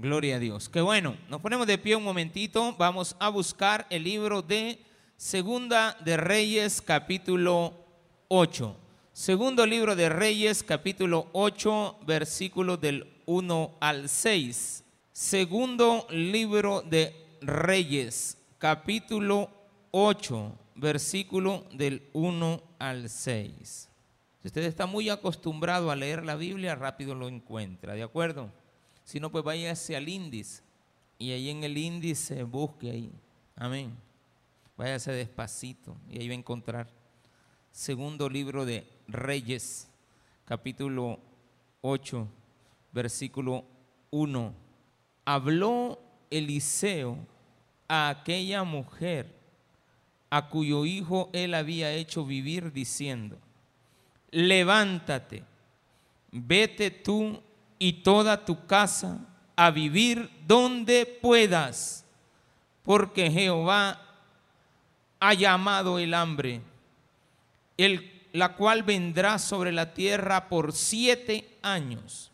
Gloria a Dios. Qué bueno. Nos ponemos de pie un momentito. Vamos a buscar el libro de Segunda de Reyes, capítulo 8. Segundo libro de Reyes, capítulo 8, versículos del 1 al 6. Segundo libro de Reyes, capítulo 8, versículo del 1 al 6. Si usted está muy acostumbrado a leer la Biblia, rápido lo encuentra, ¿de acuerdo? Si no, pues váyase al índice y ahí en el índice busque ahí. Amén. Váyase despacito y ahí va a encontrar. Segundo libro de Reyes, capítulo 8, versículo 1. Habló Eliseo a aquella mujer a cuyo hijo él había hecho vivir diciendo, levántate, vete tú y toda tu casa a vivir donde puedas, porque Jehová ha llamado el hambre, el, la cual vendrá sobre la tierra por siete años.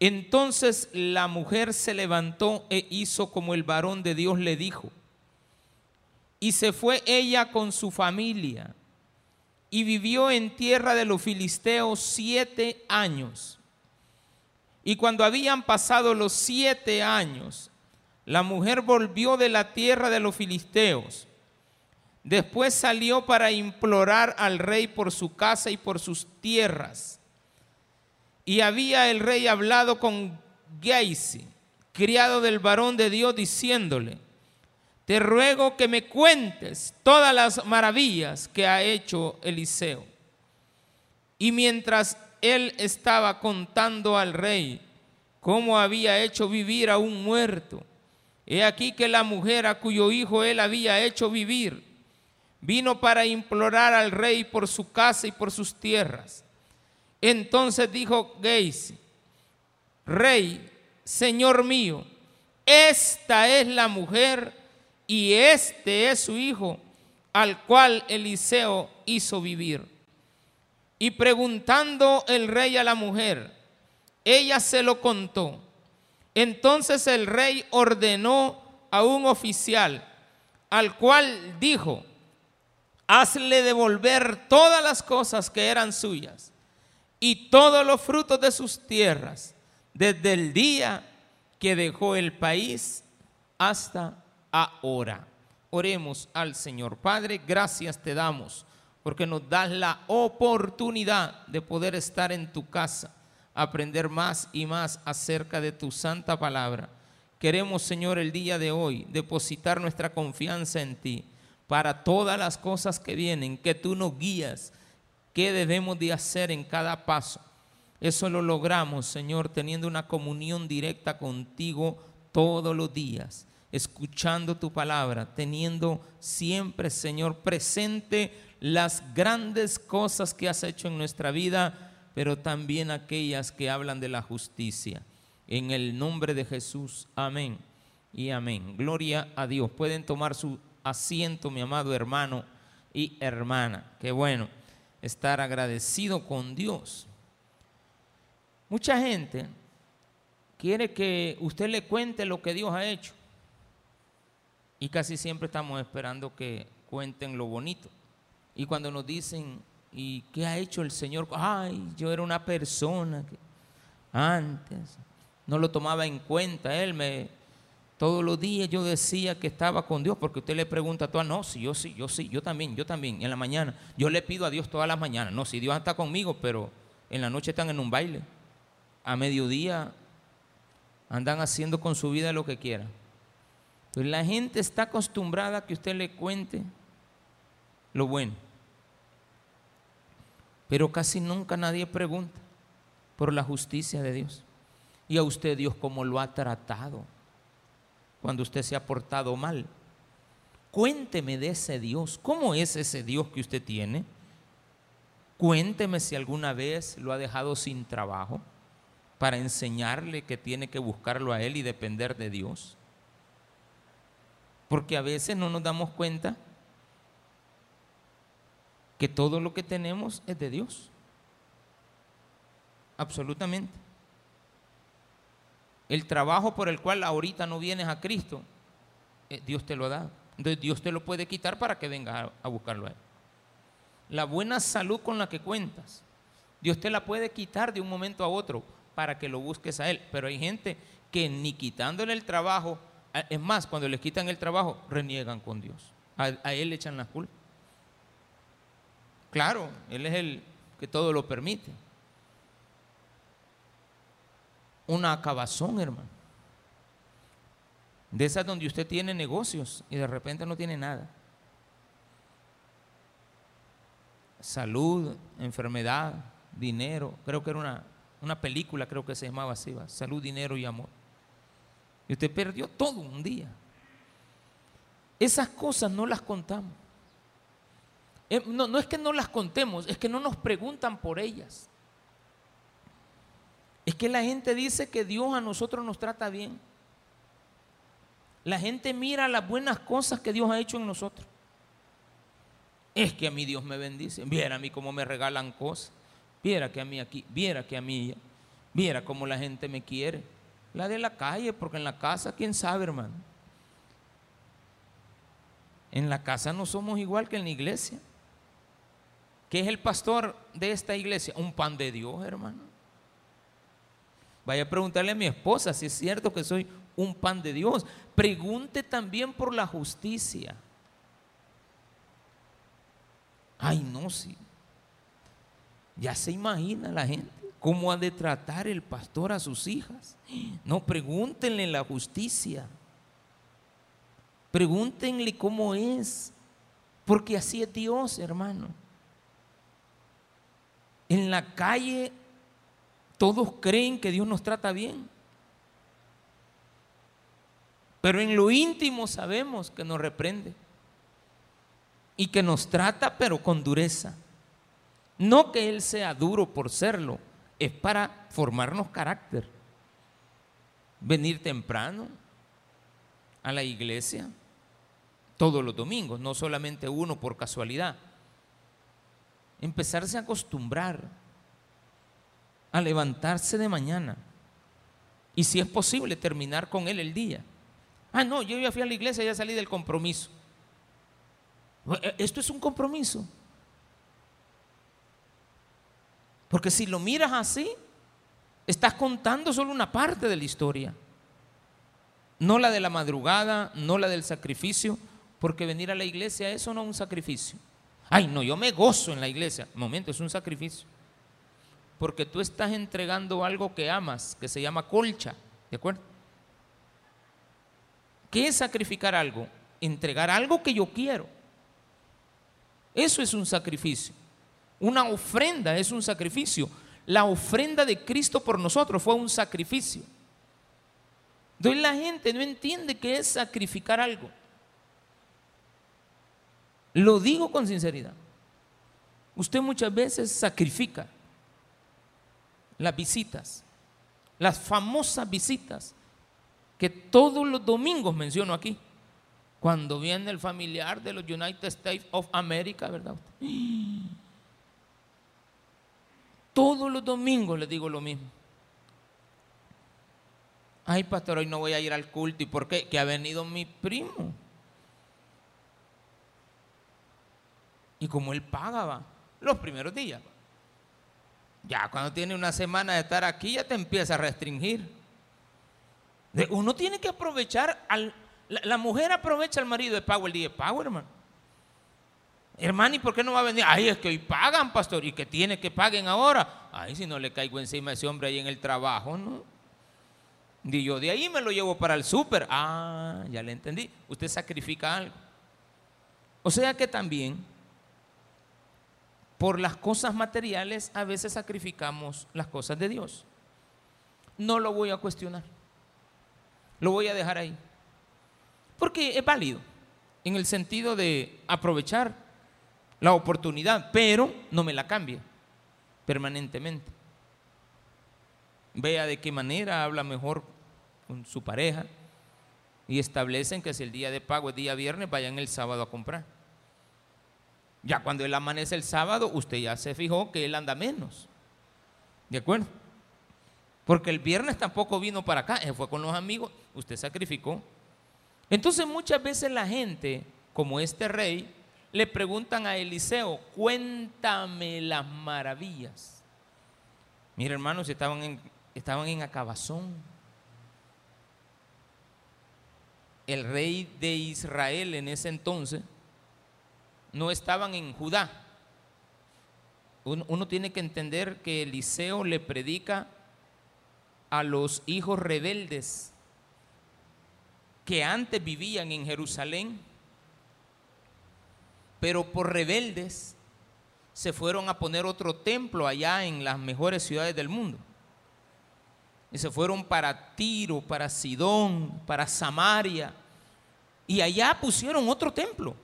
Entonces la mujer se levantó e hizo como el varón de Dios le dijo. Y se fue ella con su familia y vivió en tierra de los filisteos siete años. Y cuando habían pasado los siete años, la mujer volvió de la tierra de los filisteos. Después salió para implorar al rey por su casa y por sus tierras. Y había el rey hablado con Geisi, criado del varón de Dios, diciéndole, te ruego que me cuentes todas las maravillas que ha hecho Eliseo. Y mientras él estaba contando al rey cómo había hecho vivir a un muerto, he aquí que la mujer a cuyo hijo él había hecho vivir, vino para implorar al rey por su casa y por sus tierras. Entonces dijo Geis, rey, señor mío, esta es la mujer y este es su hijo al cual Eliseo hizo vivir. Y preguntando el rey a la mujer, ella se lo contó. Entonces el rey ordenó a un oficial, al cual dijo, hazle devolver todas las cosas que eran suyas y todos los frutos de sus tierras, desde el día que dejó el país hasta ahora. Oremos al Señor. Padre, gracias te damos porque nos das la oportunidad de poder estar en tu casa, aprender más y más acerca de tu santa palabra. Queremos, Señor, el día de hoy depositar nuestra confianza en ti para todas las cosas que vienen, que tú nos guías, qué debemos de hacer en cada paso. Eso lo logramos, Señor, teniendo una comunión directa contigo todos los días escuchando tu palabra, teniendo siempre, Señor, presente las grandes cosas que has hecho en nuestra vida, pero también aquellas que hablan de la justicia. En el nombre de Jesús, amén y amén. Gloria a Dios. Pueden tomar su asiento, mi amado hermano y hermana. Qué bueno estar agradecido con Dios. Mucha gente quiere que usted le cuente lo que Dios ha hecho. Y casi siempre estamos esperando que cuenten lo bonito. Y cuando nos dicen, ¿y qué ha hecho el Señor? Ay, yo era una persona que antes no lo tomaba en cuenta. Él me, todos los días yo decía que estaba con Dios, porque usted le pregunta a todas, no, sí, yo sí, yo sí, yo también, yo también, en la mañana. Yo le pido a Dios todas las mañanas, no, si Dios está conmigo, pero en la noche están en un baile. A mediodía andan haciendo con su vida lo que quieran. Pues la gente está acostumbrada a que usted le cuente lo bueno. Pero casi nunca nadie pregunta por la justicia de Dios. Y a usted Dios cómo lo ha tratado cuando usted se ha portado mal. Cuénteme de ese Dios. ¿Cómo es ese Dios que usted tiene? Cuénteme si alguna vez lo ha dejado sin trabajo para enseñarle que tiene que buscarlo a Él y depender de Dios. Porque a veces no nos damos cuenta que todo lo que tenemos es de Dios. Absolutamente. el trabajo por el cual ahorita no vienes a Cristo, eh, Dios te lo da. Entonces Dios te lo puede quitar para que vengas a, buscarlo a Él. La buena salud con la que cuentas, Dios te la puede quitar de un momento a otro para que lo busques a Él. Pero hay gente que ni quitándole el trabajo, a- es más, cuando les quitan el trabajo, reniegan con Dios. A, a Él le echan la culpa. Claro, Él es el que todo lo permite. Una acabazón, hermano. De esas donde usted tiene negocios y de repente no tiene nada. Salud, enfermedad, dinero. Creo que era una, una película, creo que se llamaba así, ¿va? Salud, dinero y amor. Y usted perdió todo un día. Esas cosas no las contamos. Eh, No, no es que no las contemos, es que no nos preguntan por ellas. Es que la gente dice que Dios a nosotros nos trata bien. La gente mira las buenas cosas que Dios ha hecho en nosotros. Es que a mí Dios me bendice. Viera a mí cómo me regalan cosas. Viera que a mí aquí, viera que a mí. Viera cómo la gente me quiere. La de la calle, porque en la casa, quién sabe, hermano. En la casa no somos igual que en la iglesia. ¿Qué es el pastor de esta iglesia? Un pan de Dios, hermano. Vaya a preguntarle a mi esposa si es cierto que soy un pan de Dios. Pregunte también por la justicia. Ay, no, sí. Ya se imagina la gente cómo ha de tratar el pastor a sus hijas. No, pregúntenle la justicia. Pregúntenle cómo es. Porque así es Dios, hermano. En la calle todos creen que Dios nos trata bien. Pero en lo íntimo sabemos que nos reprende. Y que nos trata pero con dureza. No que Él sea duro por serlo, es para formarnos carácter. Venir temprano a la iglesia todos los domingos, no solamente uno por casualidad. Empezarse a acostumbrar a levantarse de mañana y si es posible terminar con él el día. Ah, no, yo ya fui a la iglesia, ya salí del compromiso. Esto es un compromiso. Porque si lo miras así, estás contando solo una parte de la historia. No la de la madrugada, no la del sacrificio, porque venir a la iglesia eso no es un sacrificio. Ay, no, yo me gozo en la iglesia. Momento, es un sacrificio. Porque tú estás entregando algo que amas, que se llama colcha. ¿De acuerdo? ¿Qué es sacrificar algo? Entregar algo que yo quiero. Eso es un sacrificio. Una ofrenda es un sacrificio. La ofrenda de Cristo por nosotros fue un sacrificio. Entonces la gente no entiende qué es sacrificar algo. Lo digo con sinceridad. Usted muchas veces sacrifica las visitas, las famosas visitas que todos los domingos menciono aquí. Cuando viene el familiar de los United States of America, ¿verdad? Todos los domingos les digo lo mismo. Ay, pastor, hoy no voy a ir al culto. ¿Y por qué? Que ha venido mi primo. Y como él pagaba los primeros días. Ya cuando tiene una semana de estar aquí, ya te empieza a restringir. Uno tiene que aprovechar al. La, la mujer aprovecha al marido de pago el día de pago, hermano. Hermano, ¿y por qué no va a venir? Ay, es que hoy pagan, pastor, y que tiene que paguen ahora. Ay, si no le caigo encima a ese hombre ahí en el trabajo, ¿no? Y yo de ahí me lo llevo para el súper. Ah, ya le entendí. Usted sacrifica algo. O sea que también, por las cosas materiales, a veces sacrificamos las cosas de Dios. No lo voy a cuestionar. Lo voy a dejar ahí. Porque es válido, en el sentido de aprovechar la oportunidad, pero no me la cambie permanentemente. Vea de qué manera habla mejor con su pareja y establecen que si el día de pago es día viernes, vayan el sábado a comprar. Ya cuando él amanece el sábado, usted ya se fijó que él anda menos. ¿De acuerdo? Porque el viernes tampoco vino para acá, fue con los amigos, usted sacrificó. Entonces muchas veces la gente, como este rey, le preguntan a Eliseo, cuéntame las maravillas. Mira hermanos, estaban en, estaban en acabazón. El rey de Israel en ese entonces no estaban en Judá. Uno, tiene que entender que Eliseo le predica a los hijos rebeldes que antes vivían en Jerusalén, pero por rebeldes se fueron a poner otro templo allá en las mejores ciudades del mundo. Y se fueron para Tiro, para Sidón, para Samaria. Y allá pusieron otro templo.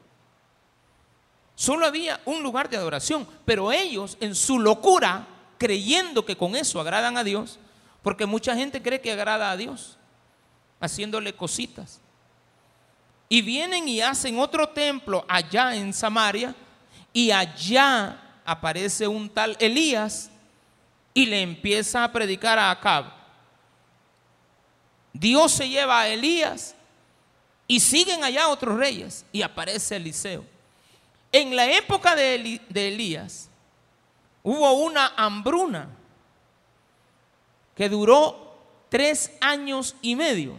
Solo había un lugar de adoración, pero ellos en su locura, creyendo que con eso agradan a Dios, porque mucha gente cree que agrada a Dios, haciéndole cositas. Y vienen y hacen otro templo allá en Samaria, y allá aparece un tal Elías y le empieza a predicar a Acab. Dios se lleva a Elías y siguen allá otros reyes y aparece Eliseo. En la época de, Elías hubo una hambruna que duró tres años y medio.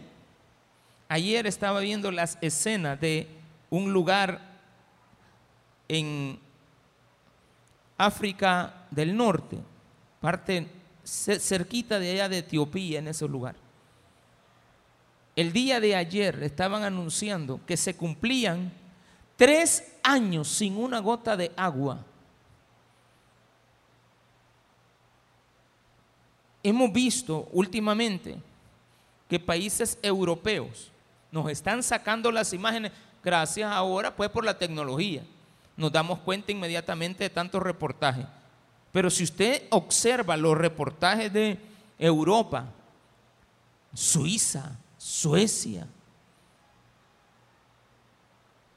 Ayer estaba viendo las escenas de un lugar en África del Norte, parte cerquita de allá de Etiopía, en ese lugar. El día de ayer estaban anunciando que se cumplían tres años sin una gota de agua hemos visto últimamente que países europeos nos están sacando las imágenes, gracias ahora pues por la tecnología. Nos damos cuenta inmediatamente de tantos reportajes. Pero si usted observa los reportajes de Europa, Suiza, Suecia,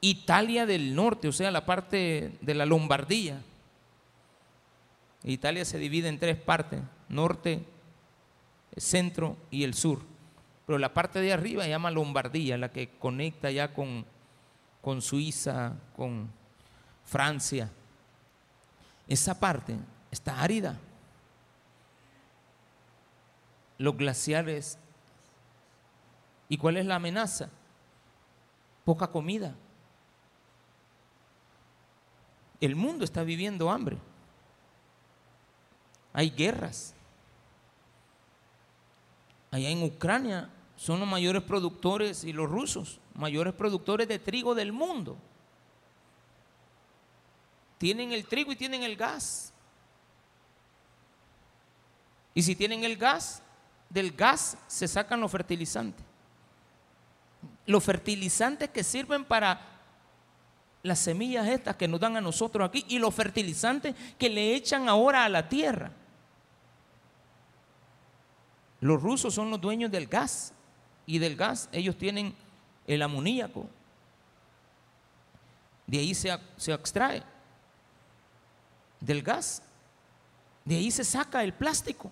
Italia del norte, o sea, la parte de la Lombardía. Italia se divide en tres partes, norte, centro y el sur. Pero la parte de arriba se llama Lombardía, la que conecta ya con, con Suiza, con Francia. Esa parte está árida. Los glaciares. ¿Y cuál es la amenaza? Poca comida. El mundo está viviendo hambre. Hay guerras allá en Ucrania son los mayores productores y los rusos, mayores productores de trigo del mundo. Tienen el trigo y tienen el gas. Y si tienen el gas, del gas se sacan los fertilizantes. Los fertilizantes que sirven para las semillas estas que nos dan a nosotros aquí y los fertilizantes que le echan ahora a la tierra. Los rusos son los dueños del gas y del gas ellos tienen el amoníaco. De ahí se, se extrae del gas. De ahí se saca el plástico.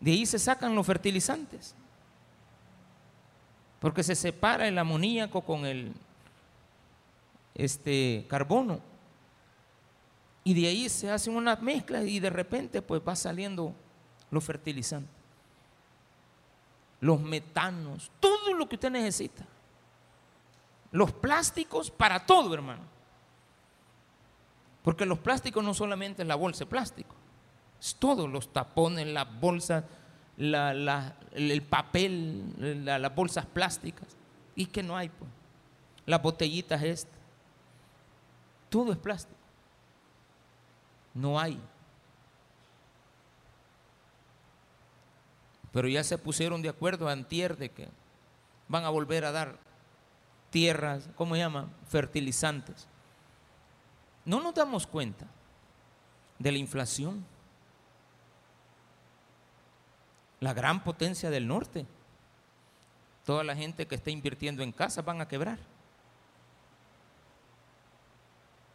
De ahí se sacan los fertilizantes. Porque se separa el amoníaco con el este, carbono. Y de ahí se hace una mezcla y de repente pues va saliendo los fertilizantes, los metanos, todo lo que usted necesita. Los plásticos para todo, hermano. Porque los plásticos no solamente es la bolsa de plástico, es todo, los tapones, las bolsas, el papel, las bolsas plásticas. Y que no hay, pues. Las botellitas estas. Todo es plástico no hay. Pero ya se pusieron de acuerdo antier de que van a volver a dar tierras, ¿cómo se llama? Fertilizantes. No nos damos cuenta de la inflación. la gran potencia del norte. Toda la gente que está invirtiendo en casas van a quebrar.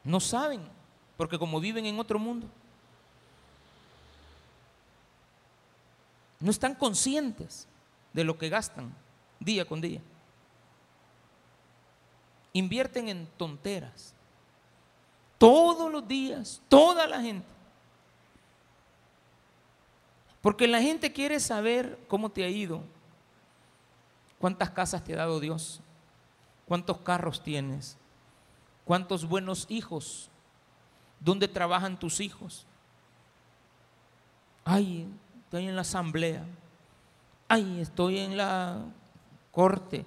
No saben, porque como viven en otro mundo, no están conscientes de lo que gastan día con día. Invierten en tonteras. Todos los días, toda la gente. Porque la gente quiere saber cómo te ha ido, cuántas casas te ha dado Dios, cuántos carros tienes, cuántos buenos hijos, dónde trabajan tus hijos. Ay, estoy en la asamblea. Ay, estoy en la corte.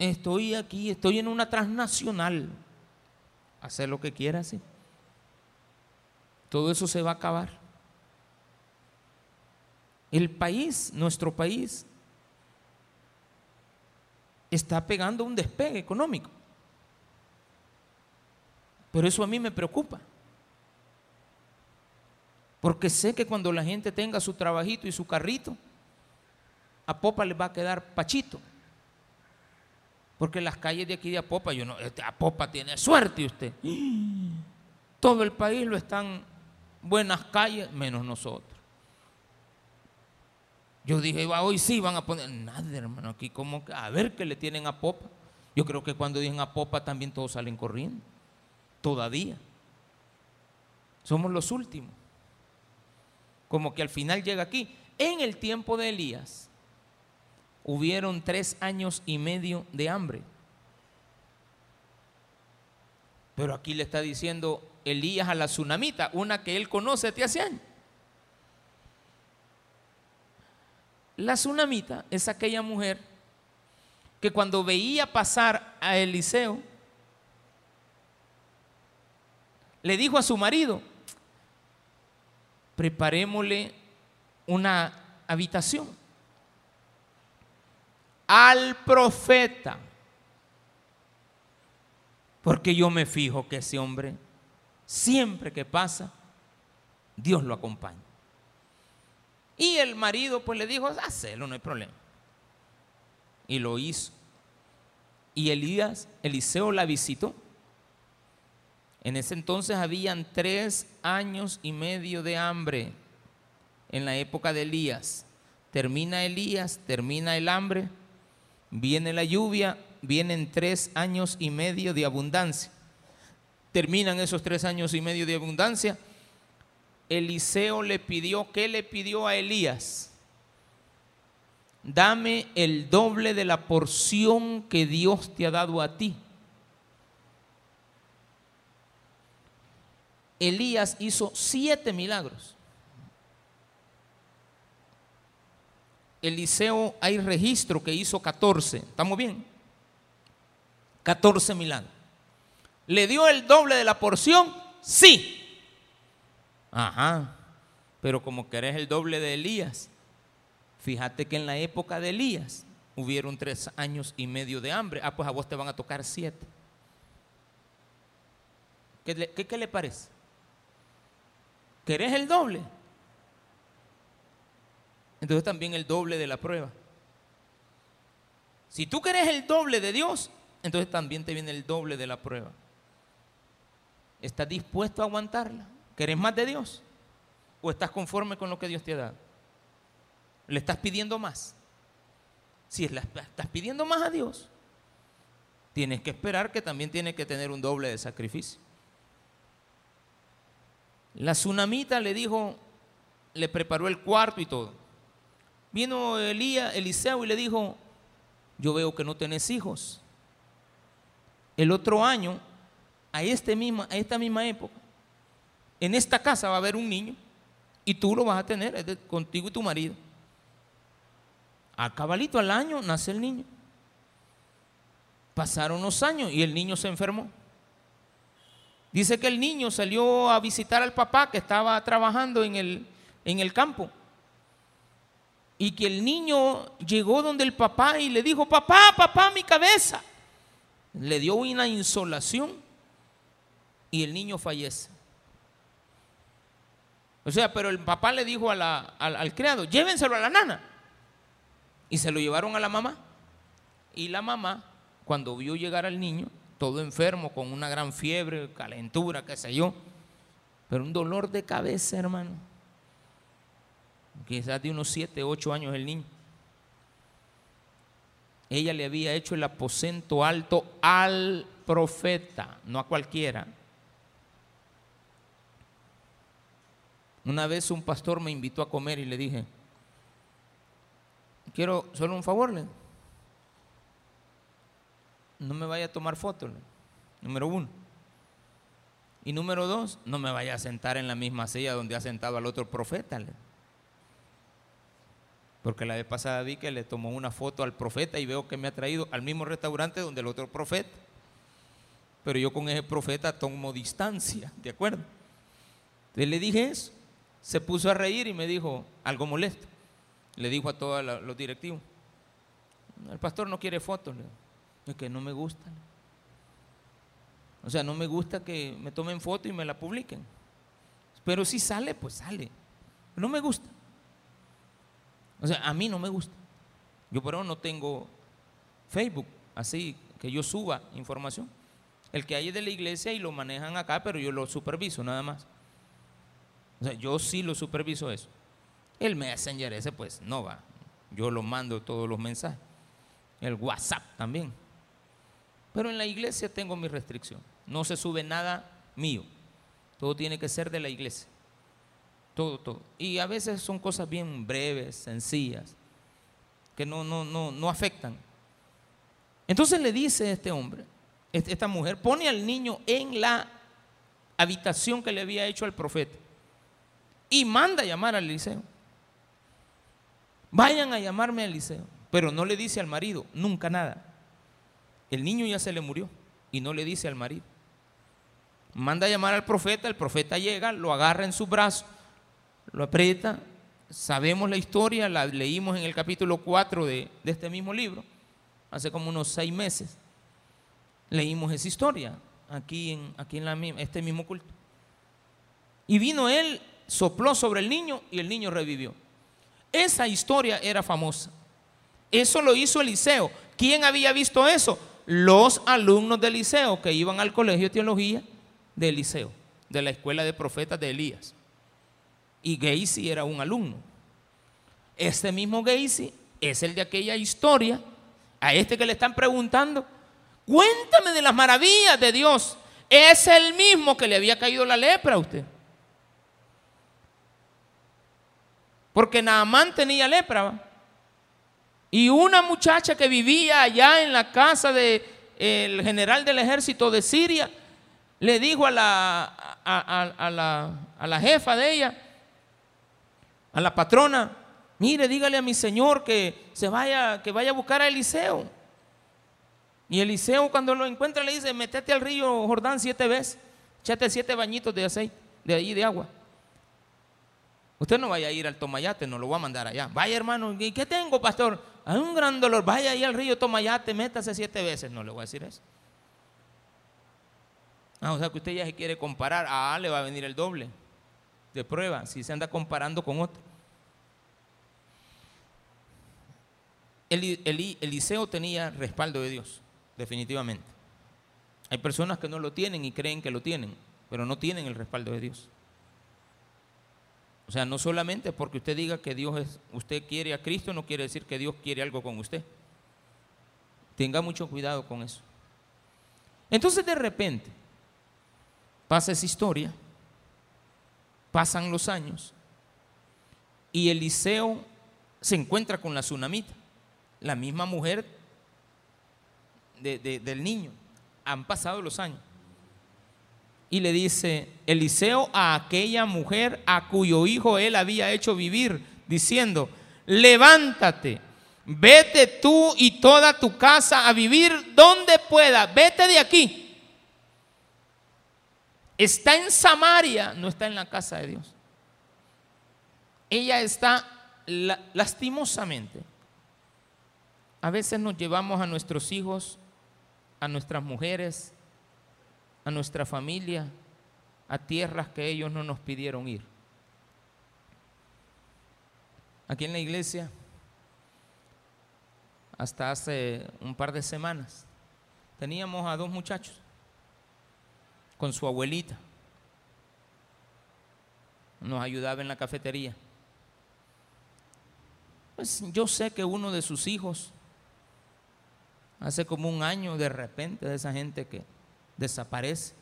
Estoy aquí, estoy en una transnacional. Hacer lo que quieras. Todo eso se va a acabar. El país, nuestro país, está pegando un despegue económico. Pero eso a mí me preocupa. Porque sé que cuando la gente tenga su trabajito y su carrito, a Popa le va a quedar pachito. Porque las calles de aquí de Apopa, yo no, este, Apopa tiene suerte usted. Todo el país lo están buenas calles, menos nosotros. Yo dije, hoy sí van a poner. Nada, hermano, aquí como a ver qué le tienen a Popa. Yo creo que cuando dicen a Popa también todos salen corriendo. Todavía. Somos los últimos. Como que al final llega aquí. En el tiempo de Elías hubieron tres años y medio de hambre. Pero aquí le está diciendo Elías a la tsunamita, una que él conoce desde hace años. La tsunamita es aquella mujer que cuando veía pasar a Eliseo, le dijo a su marido, preparémosle una habitación al profeta, porque yo me fijo que ese hombre, siempre que pasa, Dios lo acompaña. Y el marido pues le dijo, hacelo, no hay problema. Y lo hizo. Y Elías, Eliseo la visitó. En ese entonces habían tres años y medio de hambre en la época de Elías. Termina Elías, termina el hambre, viene la lluvia, vienen tres años y medio de abundancia. Terminan esos tres años y medio de abundancia Eliseo le pidió, ¿qué le pidió a Elías? Dame el doble de la porción que Dios te ha dado a ti. Elías hizo siete milagros. Eliseo hay registro que hizo 14. ¿Estamos bien? 14 milagros. ¿Le dio el doble de la porción? Sí. Ajá, pero como que eres el doble de Elías, fíjate que en la época de Elías hubieron tres años y medio de hambre. Ah, pues a vos te van a tocar siete. ¿Qué le, qué, le parece? ¿Que eres el doble? Entonces también el doble de la prueba. Si tú querés el doble de Dios, entonces también te viene el doble de la prueba. ¿Estás dispuesto a aguantarla? ¿Querés más de Dios? ¿O estás conforme con lo que Dios te ha dado? ¿Le estás pidiendo más? Si estás pidiendo más a Dios, tienes que esperar que también tiene que tener un doble de sacrificio. La tsunamita le dijo, le preparó el cuarto y todo. Vino Elías, Eliseo y le dijo, yo veo que no tenés hijos. El otro año, a, este misma, a esta misma época, en esta casa va a haber un niño y tú lo vas a tener es contigo y tu marido. A cabalito al año nace el niño. Pasaron unos años y el niño se enfermó. Dice que el niño salió a visitar al papá que estaba trabajando en el, en el campo. Y que el niño llegó donde el papá y le dijo, papá, papá, mi cabeza. Le dio una insolación y el niño fallece. O sea, pero el papá le dijo al, al criado, llévenselo a la nana. Y se lo llevaron a la mamá. Y la mamá, cuando vio llegar al niño, todo enfermo, con una gran fiebre, calentura, qué sé yo, pero un dolor de cabeza, hermano. quizás de unos 7, 8 años el niño. Ella le había hecho el aposento alto al profeta, no a cualquiera. Una vez un pastor me invitó a comer y le dije, quiero solo un favor, no me vaya a tomar fotos, número uno. Y número dos, no me vaya a sentar en la misma silla donde ha sentado al otro profeta. Porque la vez pasada vi que le tomó una foto al profeta y veo que me ha traído al mismo restaurante donde el otro profeta. Pero yo con ese profeta tomo distancia, ¿de acuerdo? Entonces le dije eso. Se puso a reír y me dijo algo molesto. Le dijo a todos los directivos, el pastor no quiere fotos. Es que no me gusta. O sea, no me gusta que me tomen foto y me la publiquen. Pero si sale, pues sale. No me gusta. O sea, a mí no me gusta. Yo por ahora no tengo Facebook, así que yo suba información. El que hay es de la iglesia y lo manejan acá, pero yo lo superviso nada más. O sea, yo sí lo superviso eso. El Messenger ese, pues no va. Yo lo mando todos los mensajes. El WhatsApp también. Pero en la iglesia tengo mi restricción. No se sube nada mío. Todo tiene que ser de la iglesia. Todo, todo. Y a veces son cosas bien breves, sencillas, que no, no, no, no afectan. Entonces le dice este hombre, esta mujer, pone al niño en la habitación que le había hecho al profeta y manda a llamar al liceo. Vayan a llamarme al liceo. Pero no le dice al marido, nunca nada. El niño ya se le murió y no le dice al marido. Manda a llamar al profeta, el profeta llega, lo agarra en sus brazos, lo aprieta. Sabemos la historia, la leímos en el capítulo 4 de, este mismo libro, hace como unos seis meses. Leímos esa historia aquí en, aquí en la, este mismo culto. Y vino él, sopló sobre el niño y el niño revivió. Esa historia era famosa. Eso lo hizo Eliseo. ¿Quién había visto eso? Los alumnos del liceo que iban al colegio de teología de Eliseo, de la escuela de profetas de Elías. Y Gacy era un alumno. Este mismo Gacy es el de aquella historia, a este que le están preguntando, cuéntame de las maravillas de Dios. Es el mismo que le había caído la lepra a usted. Porque Naamán tenía lepra. Y una muchacha que vivía allá en la casa del general del ejército de Siria le dijo a la, a, la, a la jefa de ella, a la patrona, mire, dígale a mi señor que se vaya, que vaya a buscar a Eliseo. Y Eliseo cuando lo encuentra le dice, metete al río Jordán siete veces, échate siete bañitos de aceite, de allí de agua. Usted no vaya a ir al Tomayate, no lo voy a mandar allá. Vaya hermano, ¿y qué tengo, pastor? Hay un gran dolor, vaya ahí al río Tomayate, métase siete veces. No le voy a decir eso. Ah, o sea que usted ya se quiere comparar. Ah, le va a venir el doble de prueba si se anda comparando con otro. Eliseo tenía respaldo de Dios, definitivamente. Hay personas que no lo tienen y creen que lo tienen, pero no tienen el respaldo de Dios. O sea, no solamente porque usted diga que Dios es, usted quiere a Cristo, no quiere decir que Dios quiere algo con usted. Tenga mucho cuidado con eso. Entonces de repente, Pasa esa historia, pasan los años y Eliseo se encuentra con la tsunamita, la misma mujer del niño. Han pasado los años. Y le dice Eliseo a aquella mujer a cuyo hijo él había hecho vivir, diciendo, levántate, vete tú y toda tu casa a vivir donde pueda, vete de aquí Está en Samaria, no está en la casa de Dios. Ella está lastimosamente. A veces nos llevamos a nuestros hijos, a nuestras mujeres, a nuestra familia, a tierras que ellos no nos pidieron ir. Aquí en la iglesia, hasta hace un par de semanas, teníamos a dos muchachos con su abuelita. Nos ayudaba en la cafetería. Pues yo sé que uno de sus hijos, hace como un año de repente, de esa gente que desaparece,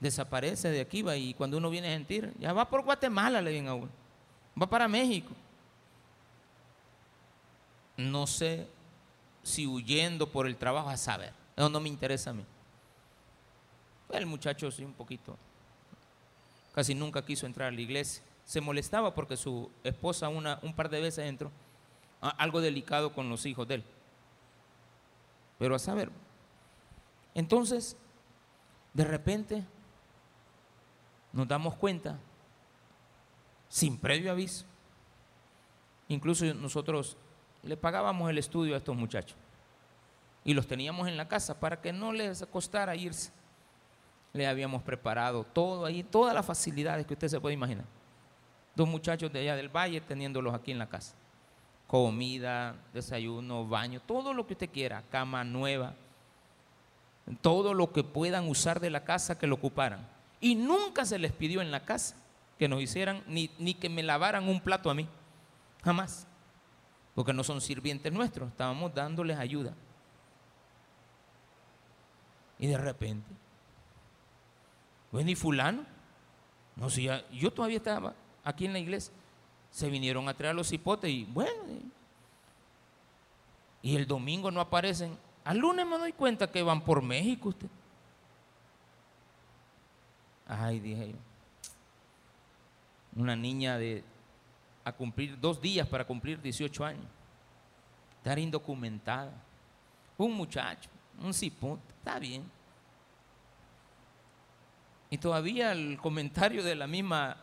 desaparece de aquí va y cuando uno viene a sentir, ya va por Guatemala, le vienen a uno, va para México. No sé si huyendo por el trabajo a saber, eso no me interesa a mí. El muchacho sí un poquito, casi nunca quiso entrar a la iglesia. Se molestaba porque su esposa una, un par de veces entró, algo delicado con los hijos de él. Pero a saber, entonces, de repente, nos damos cuenta, sin previo aviso, incluso nosotros le pagábamos el estudio a estos muchachos y los teníamos en la casa para que no les costara irse le habíamos preparado todo ahí, todas las facilidades que usted se puede imaginar. Dos muchachos de allá del valle teniéndolos aquí en la casa. Comida, desayuno, baño, todo lo que usted quiera, cama nueva, todo lo que puedan usar de la casa que lo ocuparan. Y nunca se les pidió en la casa que nos hicieran, ni, ni que me lavaran un plato a mí. Jamás. Porque no son sirvientes nuestros, estábamos dándoles ayuda. Y de repente bueno, ¿y fulano? No, si yo todavía estaba aquí en la iglesia. Se vinieron a traer los hipotes y bueno. Y el domingo no aparecen. Al lunes me doy cuenta que van por México usted. Ay, dije yo. Una niña de a cumplir dos días para cumplir 18 años. Estar indocumentada. Un muchacho, un cipote, está bien. Y todavía el comentario de la misma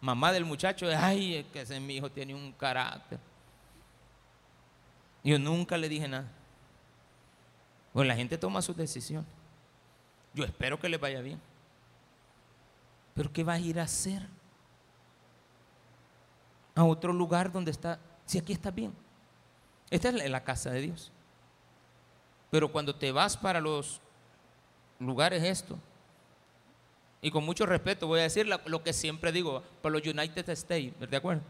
mamá del muchacho es, ay, es que ese mi hijo tiene un carácter. Yo nunca le dije nada. Pues la gente toma su decisión. Yo espero que le vaya bien. Pero ¿qué va a ir a hacer? A otro lugar donde está, si aquí está bien. Esta es la casa de Dios. Pero cuando te vas para los lugares estos, y con mucho respeto voy a decir lo que siempre digo, por los United States, ¿de acuerdo?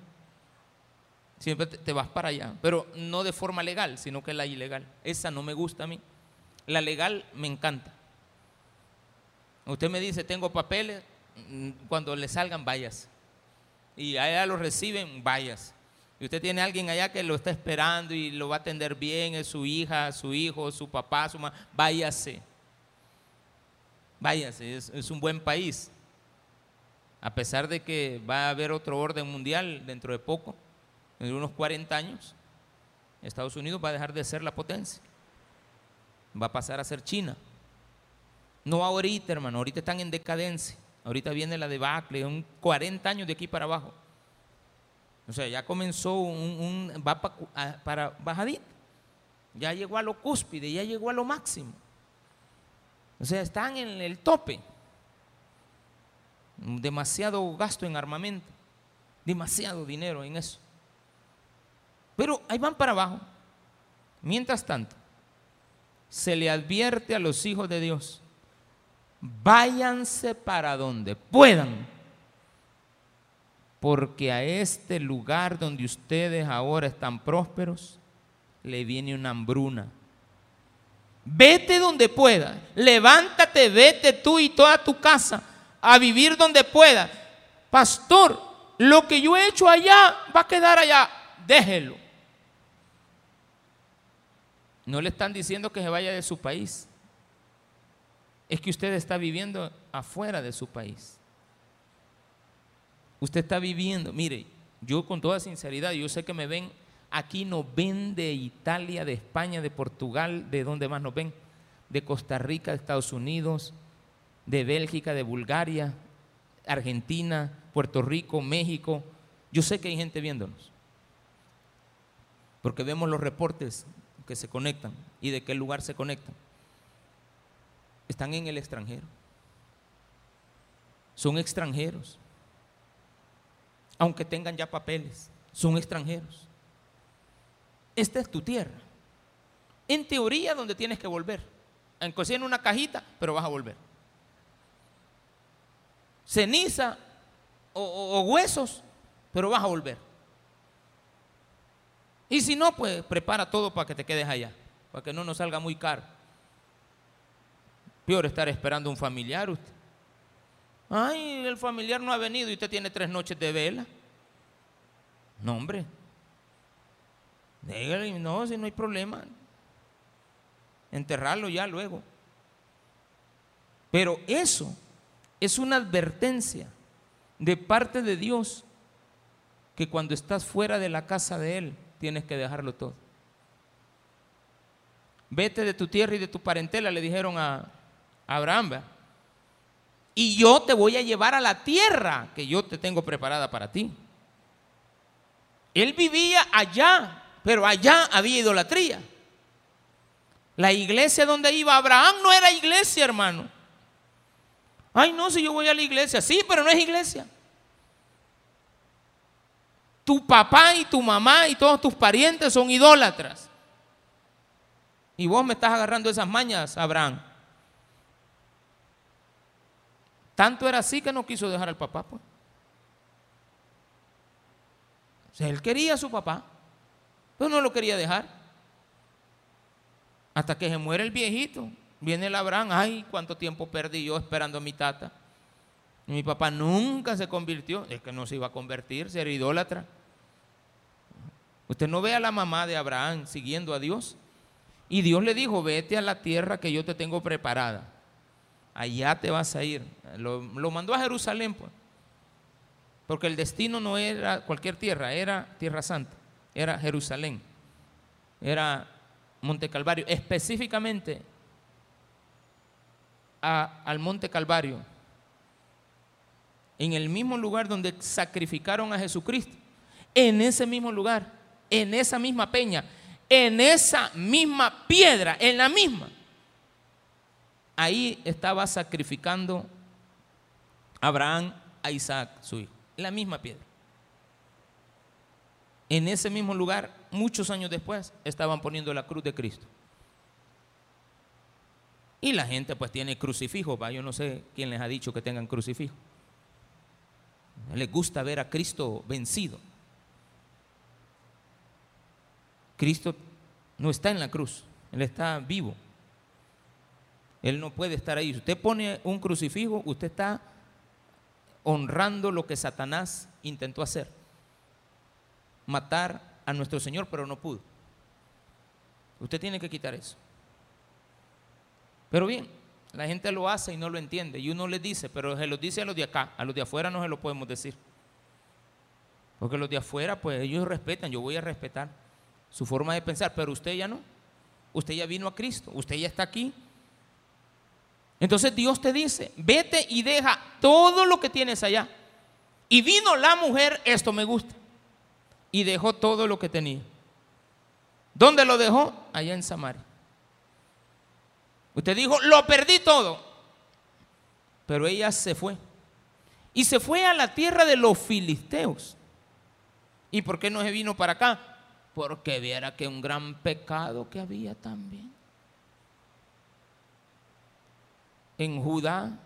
Siempre te vas para allá, pero no de forma legal, sino que la ilegal. Esa no me gusta a mí. La legal me encanta. Usted me dice, tengo papeles, mm, cuando le salgan, vayas. Y allá lo reciben, vayas. Y usted tiene a alguien allá que lo está esperando y lo va a atender bien, es su hija, su hijo, su papá, su mamá, váyase. Váyase, es, un buen país. A pesar de que va a haber otro orden mundial dentro de poco, en unos 40 años, Estados Unidos va a dejar de ser la potencia. Va a pasar a ser China. No ahorita, hermano, ahorita están en decadencia. Ahorita viene la debacle, un 40 años de aquí para abajo. O sea, ya comenzó un, va para, para bajadita. Ya llegó a lo cúspide, ya llegó a lo máximo. O sea, están en el tope. Demasiado gasto en armamento. Demasiado dinero en eso. Pero ahí van para abajo. Mientras tanto, se le advierte a los hijos de Dios, váyanse para donde puedan, porque a este lugar donde ustedes ahora están prósperos, le viene una hambruna Vete donde pueda. Levántate, vete tú y toda tu casa a vivir donde pueda. Pastor, lo que yo he hecho allá va a quedar allá. Déjelo. No le están diciendo que se vaya de su país. Es que usted está viviendo afuera de su país. Usted está viviendo, mire, yo con toda sinceridad, yo sé que me ven Aquí nos ven de Italia, de España, de Portugal, de donde más nos ven, de Costa Rica, de Estados Unidos, de Bélgica, de Bulgaria, Argentina, Puerto Rico, México. Yo sé que hay gente viéndonos, porque vemos los reportes que se conectan y de qué lugar se conectan. Están en el extranjero. Son extranjeros. Aunque tengan ya papeles, son extranjeros esta es tu tierra. En teoría, donde tienes que volver. En en una cajita, pero vas a volver. Ceniza o, huesos, pero vas a volver. Y si no, pues prepara todo para que te quedes allá, para que no nos salga muy caro. Peor estar esperando un familiar usted. Ay, el familiar no ha venido y usted tiene tres noches de vela. No, hombre. Dígale, no, si no hay problema. Enterrarlo ya luego. Pero eso es una advertencia de parte de Dios que cuando estás fuera de la casa de Él, tienes que dejarlo todo. Vete de tu tierra y de tu parentela, le dijeron a, Abraham. Y yo te voy a llevar a la tierra que yo te tengo preparada para ti. Él vivía allá, pero allá había idolatría. La iglesia donde iba Abraham no era iglesia, hermano. Ay, no, si yo voy a la iglesia. Sí, pero no es iglesia. Tu papá y tu mamá y todos tus parientes son idólatras. Y vos me estás agarrando esas mañas, Abraham. Tanto era así que no quiso dejar al papá. Pues. O sea, él quería a su papá, pero no lo quería dejar. Hasta que se muere el viejito. Viene el Abraham, ay, cuánto tiempo perdí yo esperando a mi tata. Mi papá nunca se convirtió, es que no se iba a convertir, ser idólatra. Usted no ve a la mamá de Abraham siguiendo a Dios. Y Dios le dijo, vete a la tierra que yo te tengo preparada allá te vas a ir. Lo, mandó a Jerusalén, pues. Porque el destino no era cualquier tierra, era Tierra Santa, era Jerusalén, era Monte Calvario, específicamente al Monte Calvario, en el mismo lugar donde sacrificaron a Jesucristo, en ese mismo lugar, en esa misma peña, en esa misma piedra, en la misma ahí estaba sacrificando Abraham a Isaac, su hijo, la misma piedra. En ese mismo lugar, muchos años después, estaban poniendo la cruz de Cristo. Y la gente pues tiene crucifijo, yo no sé quién les ha dicho que tengan crucifijo. Les gusta ver a Cristo vencido. Cristo no está en la cruz, Él está vivo. Él no puede estar ahí. Si usted pone un crucifijo, usted está honrando lo que Satanás intentó hacer. Matar a nuestro Señor, pero no pudo. Usted tiene que quitar eso. Pero bien, la gente lo hace y no lo entiende. Y uno le dice, pero se lo dice a los de acá, a los de afuera no se lo podemos decir. Porque los de afuera, pues ellos respetan, yo voy a respetar su forma de pensar, pero usted ya no. Usted ya vino a Cristo, usted ya está aquí, entonces Dios te dice, vete y deja todo lo que tienes allá. Y vino la mujer, esto me gusta, y dejó todo lo que tenía. ¿Dónde lo dejó? Allá en Samaria. Usted dijo, lo perdí todo. Pero ella se fue. Y se fue a la tierra de los filisteos. ¿Y por qué no se vino para acá? Porque viera que un gran pecado que había también. en Judá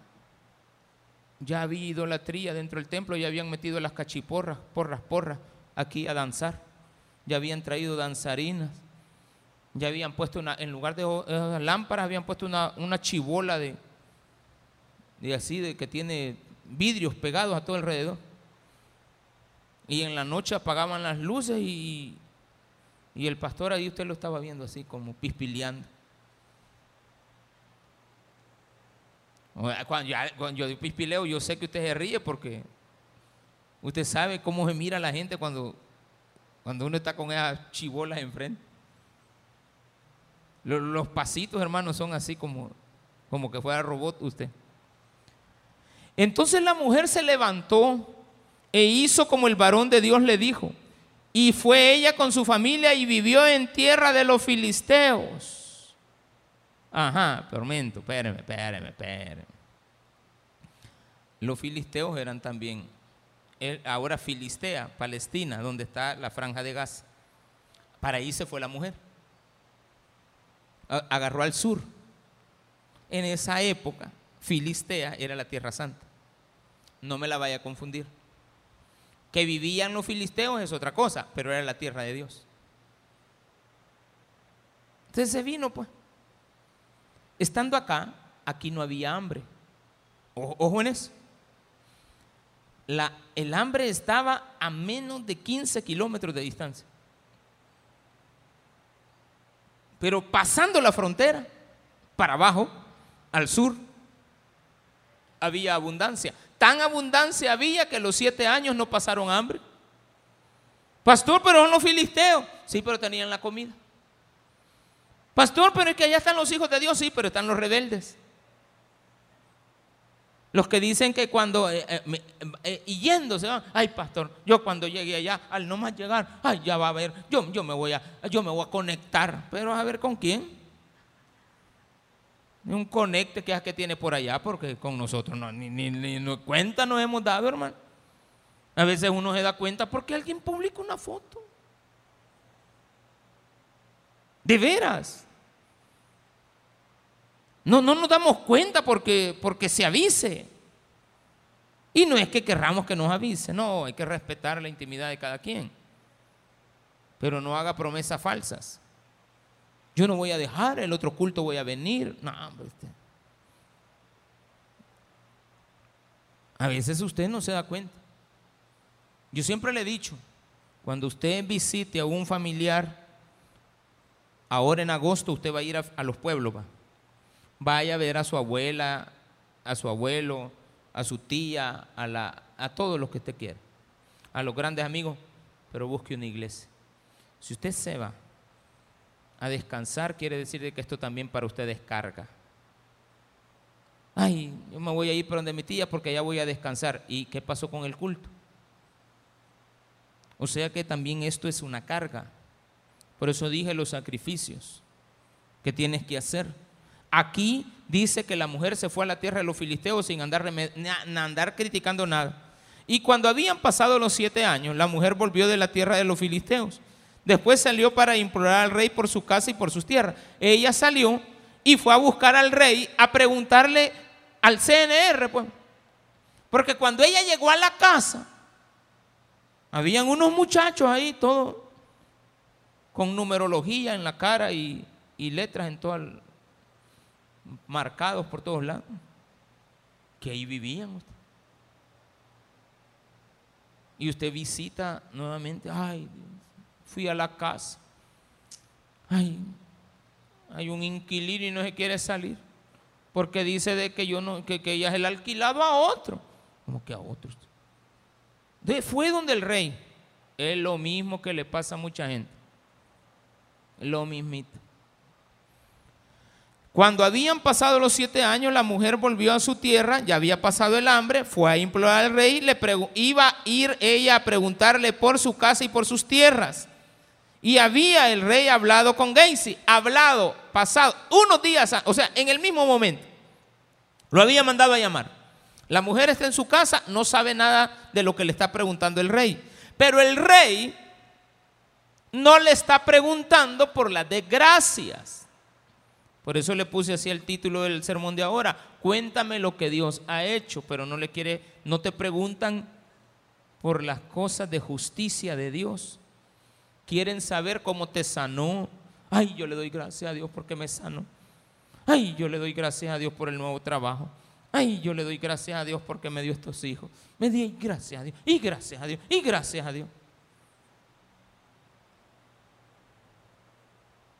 ya había idolatría dentro del templo, ya habían metido las cachiporras, porras, porras, aquí a danzar. Ya habían traído danzarinas. Ya habían puesto una, en lugar de eh, lámparas, habían puesto una, una chibola de, de así, de que tiene vidrios pegados a todo alrededor. Y en la noche apagaban las luces y, y el pastor ahí usted lo estaba viendo así como pispileando. Cuando, yo digo pispileo, yo sé que usted se ríe porque usted sabe cómo se mira la gente cuando, cuando uno está con esas chibolas enfrente. Los, los pasitos, hermanos, son así como, como que fuera robot usted. Entonces la mujer se levantó e hizo como el varón de Dios le dijo. Y fue ella con su familia y vivió en tierra de los filisteos. Ajá, tormento, espéreme, espéreme, espéreme. Los filisteos eran también, ahora Filistea, Palestina, donde está la franja de gas. Para ahí se fue la mujer. Agarró al sur. En esa época, Filistea era la tierra santa. No me la vaya a confundir. Que vivían los filisteos es otra cosa, pero era la tierra de Dios. Entonces se vino, pues. Estando acá, aquí no había hambre. Ojo en eso. La, el hambre estaba a menos de 15 kilómetros de distancia. Pero pasando la frontera, para abajo, al sur, había abundancia. Tan abundancia había que los siete años no pasaron hambre. Pastor, pero son los filisteos. Sí, pero tenían la comida. Pastor, pero es que allá están los hijos de Dios. Sí, pero están los rebeldes. Los que dicen que cuando, eh, eh, eh, yéndose, ay pastor, yo cuando llegue allá, al no más llegar, ay, ya va a ver, yo, yo, me voy a, yo me voy a conectar, pero a ver con quién. Un conecte que es que tiene por allá, porque con nosotros no, ni, ni, ni cuenta nos hemos dado, hermano. A veces uno se da cuenta porque alguien publica una foto. De veras. No, no nos damos cuenta porque, porque se avise. Y no es que querramos que nos avise, no, hay que respetar la intimidad de cada quien. Pero no haga promesas falsas. Yo no voy a dejar, el otro culto voy a venir. No, hombre, usted. A veces usted no se da cuenta. Yo siempre le he dicho, cuando usted visite a un familiar, ahora en agosto usted va a ir a, los pueblos, va vaya a ver a su abuela, a su abuelo, a su tía, a, a todos los que usted quiera, a los grandes amigos, pero busque una iglesia. Si usted se va a descansar, quiere decir que esto también para usted es carga. Ay, yo me voy a ir para donde mi tía porque ya voy a descansar. ¿Y qué pasó con el culto? O sea que también esto es una carga. Por eso dije los sacrificios que tienes que hacer. Aquí dice que la mujer se fue a la tierra de los filisteos sin andar, andar criticando nada. Y cuando habían pasado los siete años, la mujer volvió de la tierra de los filisteos. Después salió para implorar al rey por su casa y por sus tierras. Ella salió y fue a buscar al rey a preguntarle al CNR, pues. Porque cuando ella llegó a la casa, habían unos muchachos ahí, todos con numerología en la cara y, y letras en todo el, marcados por todos lados, que ahí vivían. Y usted visita nuevamente, ay, fui a la casa, ay, hay un inquilino y no se quiere salir, porque dice de que yo no, que, que ella es el alquilado a otro, como que a otros. fue donde el rey, es lo mismo que le pasa a mucha gente, lo mismito. Cuando habían pasado los siete años, la mujer volvió a su tierra, ya había pasado el hambre, fue a implorar al rey, le iba a ir ella a preguntarle por su casa y por sus tierras. Y había el rey hablado con Gacy, hablado, pasado, unos días, o sea, en el mismo momento. Lo había mandado a llamar. La mujer está en su casa, no sabe nada de lo que le está preguntando el rey. Pero el rey no le está preguntando por las desgracias. Por eso le puse así el título del sermón de ahora. Cuéntame lo que Dios ha hecho, pero no le quiere, no te preguntan por las cosas de justicia de Dios. Quieren saber cómo te sanó. Ay, yo le doy gracias a Dios porque me sanó. Ay, yo le doy gracias a Dios por el nuevo trabajo. Ay, yo le doy gracias a Dios porque me dio estos hijos. Me di gracias a Dios. Y gracias a Dios. Y gracias a Dios.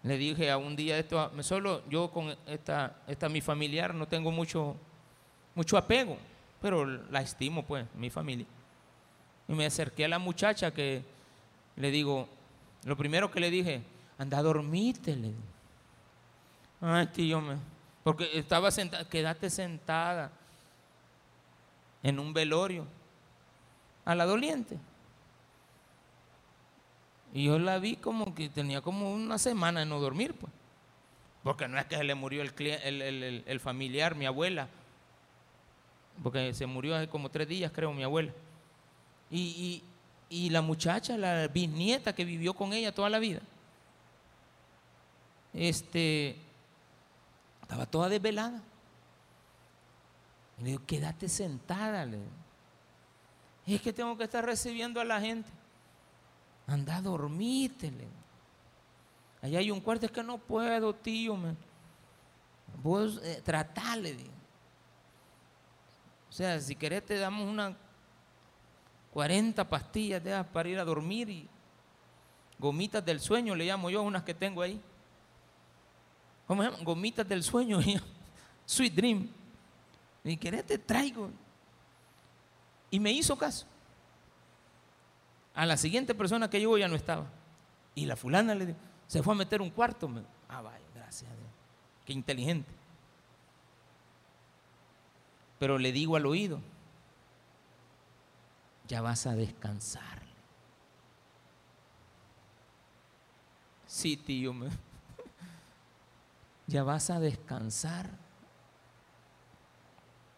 Le dije a un día esto, solo yo con esta, esta mi familiar no tengo mucho, mucho apego, pero la estimo pues, mi familia. Y me acerqué a la muchacha que le digo, lo primero que le dije, anda a dormirte, le Ay, tío, me, porque estaba sentada, quédate sentada en un velorio a la doliente. Y yo la vi como que tenía como una semana de no dormir, pues. Porque no es que se le murió el, el, familiar, mi abuela. Porque se murió hace como tres días, creo, mi abuela. Y, y la muchacha, la bisnieta que vivió con ella toda la vida, este, estaba toda desvelada. Y le digo, quédate sentada. Le Es que tengo que estar recibiendo a la gente. Anda a dormírtele. Allá hay un cuarto, es que no puedo, tío. Vos eh, tratale. O sea, si querés te damos una 40 pastillas para ir a dormir y gomitas del sueño, le llamo yo, unas que tengo ahí. ¿Cómo se llaman? Gomitas del sueño, Sweet Dream. Y querés te traigo. Y me hizo caso. A la siguiente persona que llegó ya no estaba. Y la fulana le dijo, se fue a meter un cuarto. Ah, vaya, gracias a Dios. Qué inteligente. Pero le digo al oído, ya vas a descansar. Sí, tío, ya vas a descansar.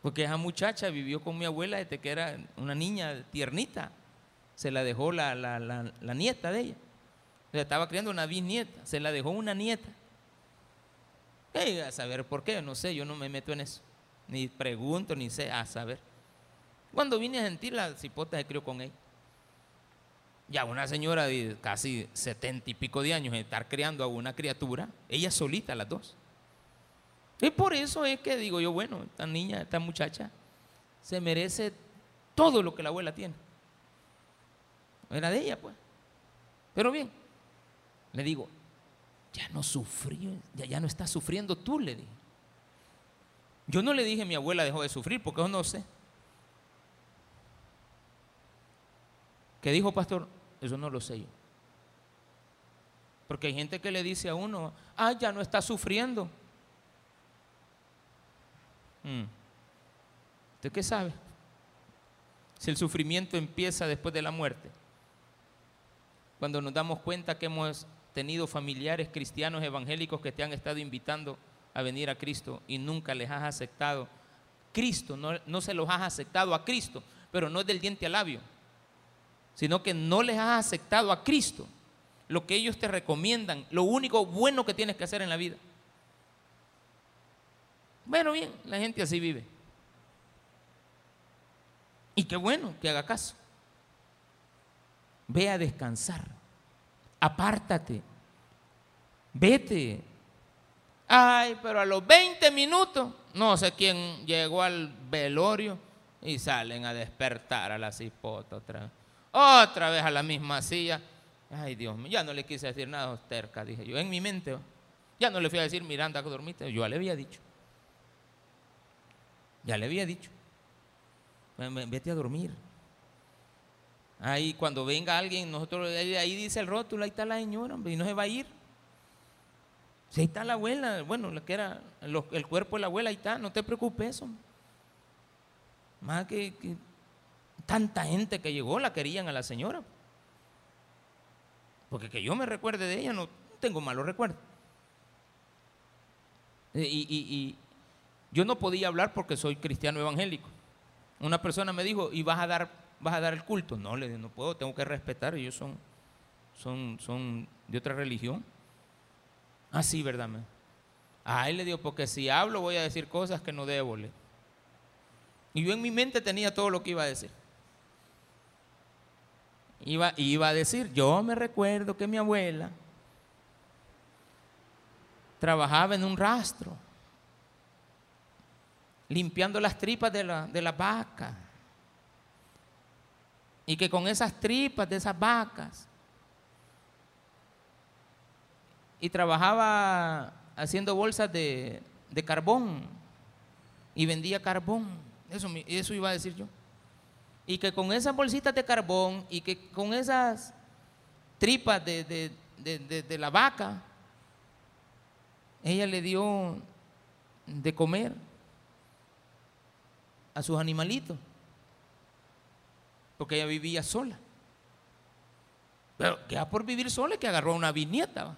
Porque esa muchacha vivió con mi abuela desde que era una niña tiernita. Se la dejó la, la nieta de ella estaba criando una bisnieta, se la dejó una nieta. a saber por qué, no sé, yo no me meto en eso. Ni pregunto, ni sé, a saber. Cuando vine a sentir, la cipota se crió con ella. Ya una señora de casi setenta y pico de años, estar criando a una criatura, ella solita, las dos. Y por eso es que digo yo, bueno, esta niña, esta muchacha, se merece todo lo que la abuela tiene. Era de ella, pues. Pero bien, le digo, ya no sufrió, ya, ya no está sufriendo tú, le dije. Yo no le dije mi abuela dejó de sufrir, porque yo no sé. ¿Qué dijo pastor? Eso no lo sé yo. Porque hay gente que le dice a uno, ah, ya no está sufriendo. Mm. ¿Usted qué sabe? Si el sufrimiento empieza después de la muerte. Cuando nos damos cuenta que hemos tenido familiares cristianos evangélicos que te han estado invitando a venir a Cristo y nunca les has aceptado Cristo, no, no se los has aceptado a Cristo, pero no es del diente al labio, sino que no les has aceptado a Cristo lo que ellos te recomiendan, lo único bueno que tienes que hacer en la vida. Bueno, bien, la gente así vive. Y qué bueno que haga caso. Ve a descansar apártate, vete. Ay, pero a los 20 minutos, no sé quién llegó al velorio y salen a despertar a la cipota. Otra vez a la misma silla. Ay, Dios mío, ya no le quise decir nada terca, dije yo, en mi mente. Ya no le fui a decir, Miranda, que dormiste. Yo ya le había dicho. Ya le había dicho. Vete a dormir. Ahí cuando venga alguien, nosotros ahí dice el rótulo, ahí está la señora, y no se va a ir. Si ahí está la abuela, bueno, que era el cuerpo de la abuela, ahí está, no te preocupes, Más que, tanta gente que llegó la querían a la señora. Porque que yo me recuerde de ella, no tengo malos recuerdos. Y, yo no podía hablar porque soy cristiano evangélico. Una persona me dijo, ¿y vas a dar vas a dar el culto. No, le digo, no puedo, tengo que respetar, ellos son, son, son de otra religión. Ah, sí, ¿verdad? A él le digo, porque si hablo voy a decir cosas que no debo. Le. Y yo en mi mente tenía todo lo que iba a decir. Iba, iba a decir, yo me recuerdo que mi abuela trabajaba en un rastro, limpiando las tripas de la, de vaca y que con esas tripas de esas vacas y trabajaba haciendo bolsas de, carbón y vendía carbón. Eso, eso iba a decir yo. Y que con esas bolsitas de carbón y que con esas tripas de, de la vaca, ella le dio de comer a sus animalitos porque ella vivía sola. Pero queda por vivir sola que agarró una viñeta.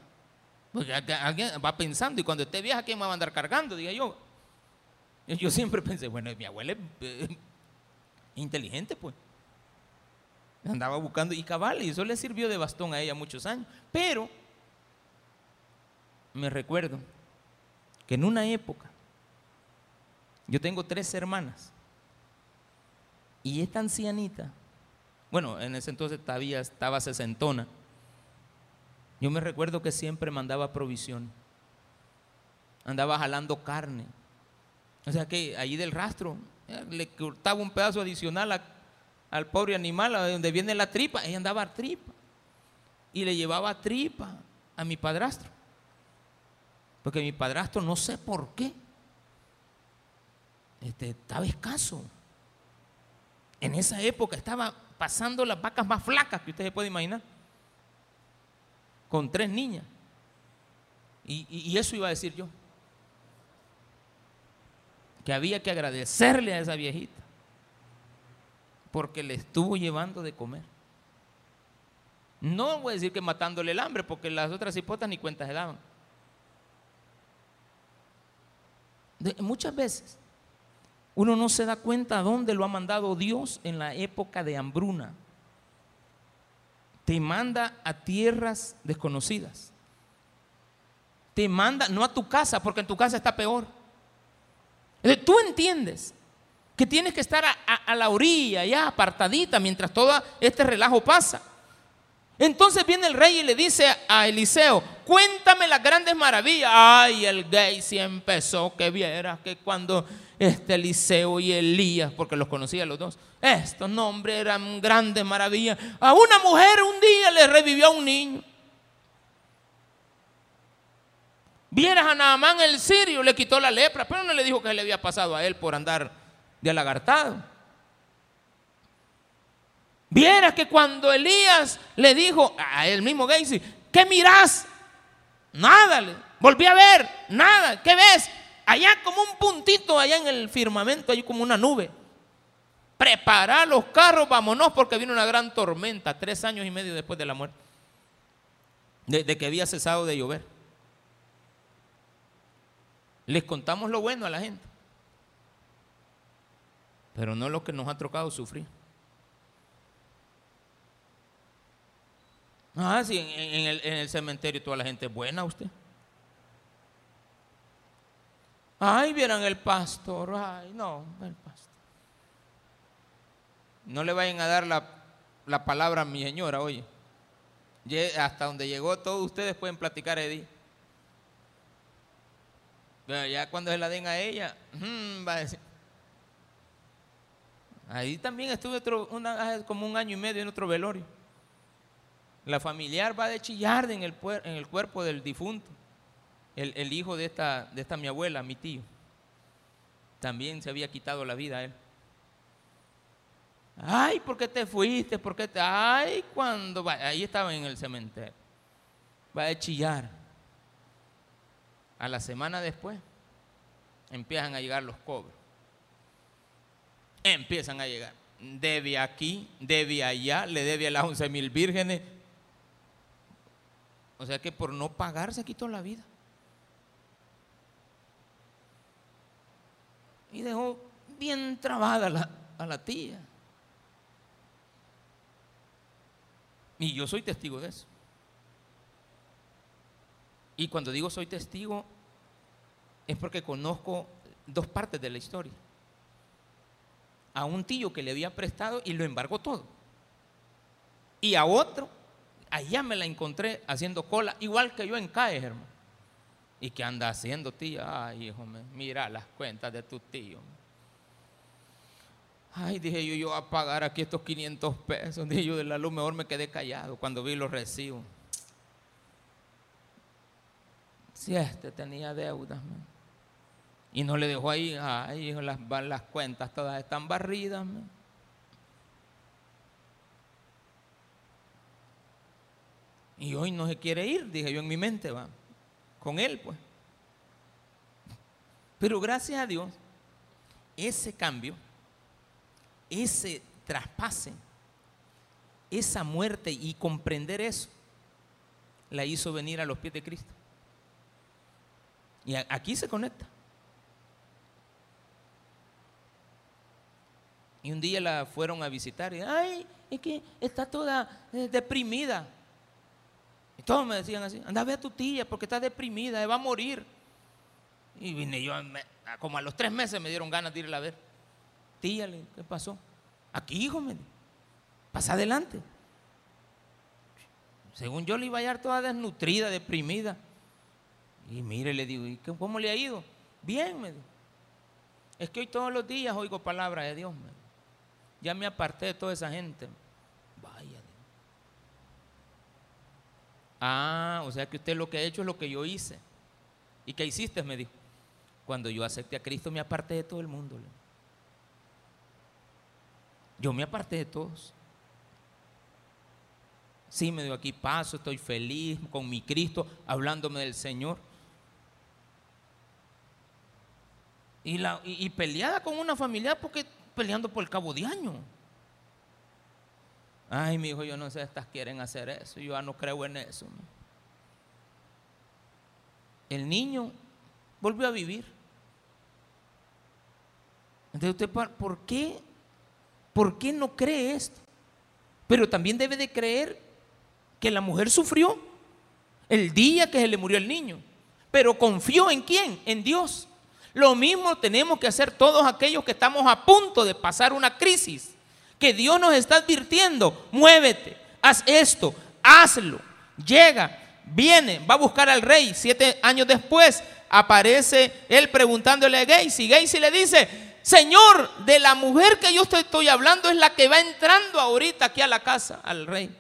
Porque alguien va pensando, y cuando esté vieja, ¿quién me va a andar cargando? Diga yo. Yo siempre pensé, bueno, mi abuela es eh, inteligente, pues. Andaba buscando y cabal, y eso le sirvió de bastón a ella muchos años. Pero me recuerdo que en una época, yo tengo tres hermanas, y esta ancianita bueno, en ese entonces todavía estaba sesentona. Yo me recuerdo que siempre mandaba provisión. Andaba jalando carne. O sea que allí del rastro le cortaba un pedazo adicional al pobre animal, a donde viene la tripa. Ella andaba a tripa. Y le llevaba tripa a mi padrastro. Porque mi padrastro, no sé por qué, este, estaba escaso. En esa época estaba pasando las vacas más flacas que usted se puede imaginar. Con tres niñas. y eso iba a decir yo que había que agradecerle a esa viejita porque le estuvo llevando de comer. No voy a decir que matándole el hambre, porque las otras hipotas ni cuenta se daban. muchas veces uno no se da cuenta dónde lo ha mandado Dios en la época de hambruna. Te manda a tierras desconocidas. Te manda, no a tu casa, porque en tu casa está peor tú entiendes que tienes que estar a, la orilla, ya apartadita, mientras todo este relajo pasa. Entonces viene el rey y le dice a Eliseo, cuéntame las grandes maravillas. Ay, el gay sí empezó, que viera que cuando este Eliseo y Elías, porque los conocía los dos, estos nombres eran grandes maravillas. A una mujer un día le revivió a un niño. Vieras a Naamán el sirio, le quitó la lepra, pero no le dijo que le había pasado a él por andar de alagartado. Vieras que cuando Elías le dijo a él mismo Gacy, ¿qué mirás? Nada, volví a ver, nada, ¿qué ves? Allá como un puntito, allá en el firmamento, hay como una nube. Prepara los carros, vámonos, porque vino una gran tormenta, tres años y medio después de la muerte, de que había cesado de llover. Les contamos lo bueno a la gente, pero no lo que nos ha tocado sufrir. Ah, sí, en, el, en el cementerio toda la gente es buena usted. Ay, vieran el pastor. Ay, no, el pastor. No le vayan a dar la, la palabra a mi señora, oye. Hasta donde llegó, todos ustedes pueden platicar Edith ya cuando se la den a ella, mm, va a decir. Ahí también estuve otro, como un año y medio en otro velorio. La familiar va de chillar en el, en el cuerpo del difunto. El, hijo de esta, de esta mi abuela, mi tío. También se había quitado la vida a él. Ay, ¿por qué te fuiste? ¿Por qué te.? Ay, cuando. Ahí estaba en el cementerio. Va a chillar. A la semana después empiezan a llegar los cobros. Empiezan a llegar. Debe aquí, debe allá, le debe a las 11 mil vírgenes. O sea que por no pagar se quitó la vida. Y dejó bien trabada a la tía. Y yo soy testigo de eso. Y cuando digo soy testigo, es porque conozco dos partes de la historia. A un tío que le había prestado y lo embargó todo. Y a otro, allá me la encontré haciendo cola, igual que yo en CAE, hermano. ¿Y qué anda haciendo, tío? Ay, hijo, mira las cuentas de tu tío. Ay, dije yo, yo a pagar aquí estos 500 pesos. Dije yo, de la luz mejor me quedé callado cuando vi los recibos. Si este tenía deudas, y no le dejó ahí, ay, las, las cuentas todas están barridas. Y hoy no se quiere ir, dije yo en mi mente, va, con él pues. Pero gracias a Dios, ese cambio, ese traspase, esa muerte y comprender eso, la hizo venir a los pies de Cristo. Y aquí se conecta. Y un día la fueron a visitar y, ay, es que está toda eh, deprimida. Y todos me decían así, anda a ver a tu tía porque está deprimida, va a morir. Y vine yo, como a los tres meses me dieron ganas de irla a ver. Tía, ¿qué pasó? Aquí, hijo, me pasa adelante. Según yo le iba a hallar toda desnutrida, deprimida. Y mire, le digo, ¿y cómo le ha ido? Bien, me dijo. Es que hoy todos los días oigo palabra de Dios. Me Ya me aparté de toda esa gente. Vaya. Ah, o sea que usted lo que ha hecho es lo que yo hice. ¿Y qué hiciste? Me dijo. Cuando yo acepté a Cristo me aparté de todo el mundo. Yo me aparté de todos. Sí, me dio aquí paso, estoy feliz con mi Cristo, hablándome del Señor. Y, peleada con una familia porque peleando por el cabo de año. Ay, mi hijo, yo no sé, estas quieren hacer eso. Yo ya no creo en eso. El niño volvió a vivir. Entonces, ¿usted por qué? ¿Por qué no cree esto? Pero también debe de creer que la mujer sufrió el día que se le murió el niño. Pero confió en quién? En Dios. Lo mismo tenemos que hacer todos aquellos que estamos a punto de pasar una crisis. Que Dios nos está advirtiendo, muévete, haz esto, hazlo. Llega, viene, va a buscar al rey. Siete años después aparece él preguntándole a Gacy. Gacy le dice, Señor, de la mujer que yo estoy hablando es la que va entrando ahorita aquí a la casa, al rey.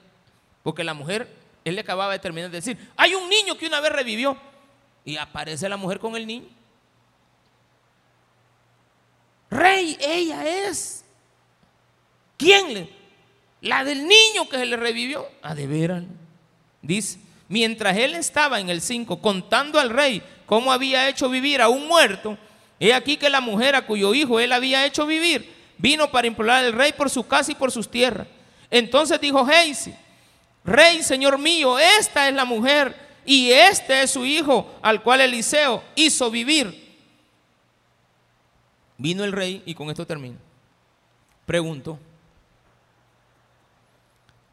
Porque la mujer, él le acababa de terminar de decir, hay un niño que una vez revivió. Y aparece la mujer con el niño. Rey, ella es. ¿Quién? La del niño que se le revivió. Ah, de veras. Dice, mientras él estaba en el 5 contando al rey cómo había hecho vivir a un muerto, He aquí que la mujer a cuyo hijo él había hecho vivir vino para implorar al rey por su casa y por sus tierras. Entonces dijo Heisi, Rey, Señor mío, esta es la mujer y este es su hijo al cual Eliseo hizo vivir. Vino el rey y con esto termino. Preguntó.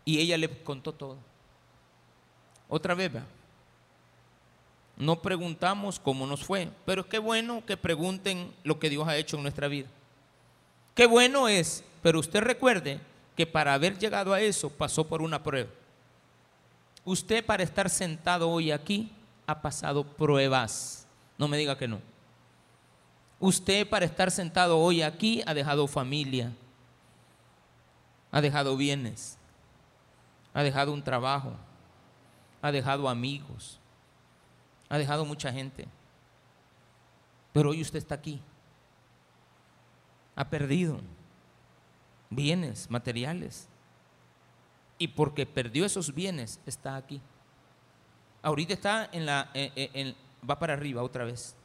Y ella le contó todo. Otra vez. No preguntamos cómo nos fue, pero qué bueno que pregunten lo que Dios ha hecho en nuestra vida. Qué bueno es, pero usted recuerde que para haber llegado a eso pasó por una prueba. Usted para estar sentado hoy aquí ha pasado pruebas. No me diga que no. Usted para estar sentado hoy aquí ha dejado familia, ha dejado bienes, ha dejado un trabajo, ha dejado amigos, ha dejado mucha gente. Pero hoy usted está aquí. Ha perdido bienes materiales. Y porque perdió esos bienes, está aquí. Ahorita está en la. Eh, eh, va para arriba otra vez.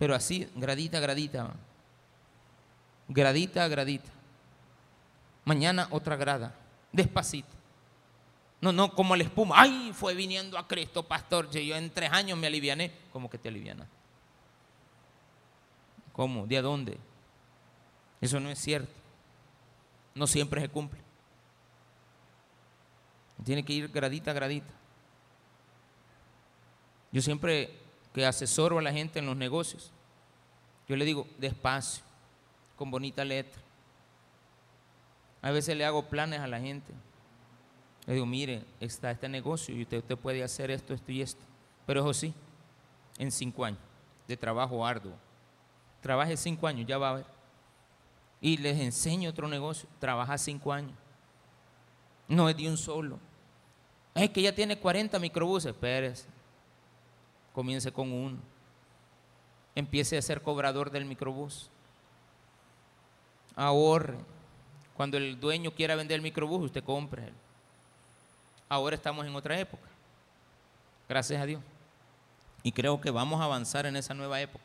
Pero así, gradita, gradita. Gradita, gradita. Mañana otra grada. Despacito. No, no, como la espuma. Ay, fue viniendo a Cristo, pastor. Yo en tres años me aliviané. ¿Cómo que te alivianas? ¿Cómo? ¿De dónde? Eso no es cierto. No siempre se cumple. Tiene que ir gradita a gradita. Yo siempre que asesoro a la gente en los negocios, yo le digo despacio, con bonita letra. A veces le hago planes a la gente. Le digo, mire, está este negocio y usted, puede hacer esto, esto y esto. Pero eso sí, en cinco años de trabajo arduo. Trabaje cinco años, ya va a ver. Y les enseño otro negocio. Trabaja cinco años. No es de un solo. Es que ya tiene 40 microbuses. Espérese. Comience con uno. Empiece a ser cobrador del microbús. Ahorre. Cuando el dueño quiera vender el microbús, usted compre. Ahora estamos en otra época. Gracias a Dios. Y creo que vamos a avanzar en esa nueva época,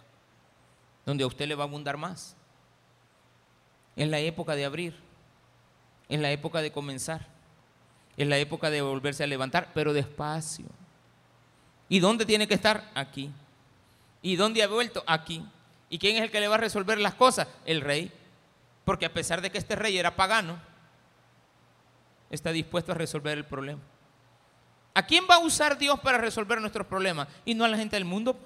donde a usted le va a abundar más. Es la época de abrir, es la época de comenzar, es la época de volverse a levantar, pero despacio. ¿Y dónde tiene que estar? Aquí. ¿Y dónde ha vuelto? Aquí. ¿Y quién es el que le va a resolver las cosas? El rey. Porque a pesar de que este rey era pagano, está dispuesto a resolver el problema. ¿A quién va a usar Dios para resolver nuestros problemas? Y no a la gente del mundo.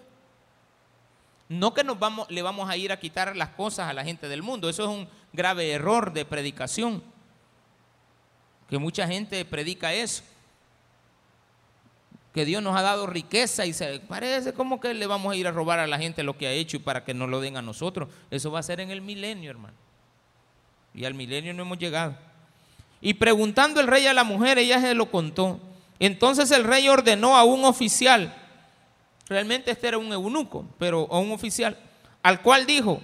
No que nos vamos, le vamos a ir a quitar las cosas a la gente del mundo. Eso es un grave error de predicación. Que mucha gente predica eso. Que Dios nos ha dado riqueza y se parece como que le vamos a ir a robar a la gente lo que ha hecho y para que nos lo den a nosotros. Eso va a ser en el milenio, hermano. Y al milenio no hemos llegado. Y preguntando el rey a la mujer, ella se lo contó. Entonces el rey ordenó a un oficial, realmente este era un eunuco, pero a un oficial, al cual dijo,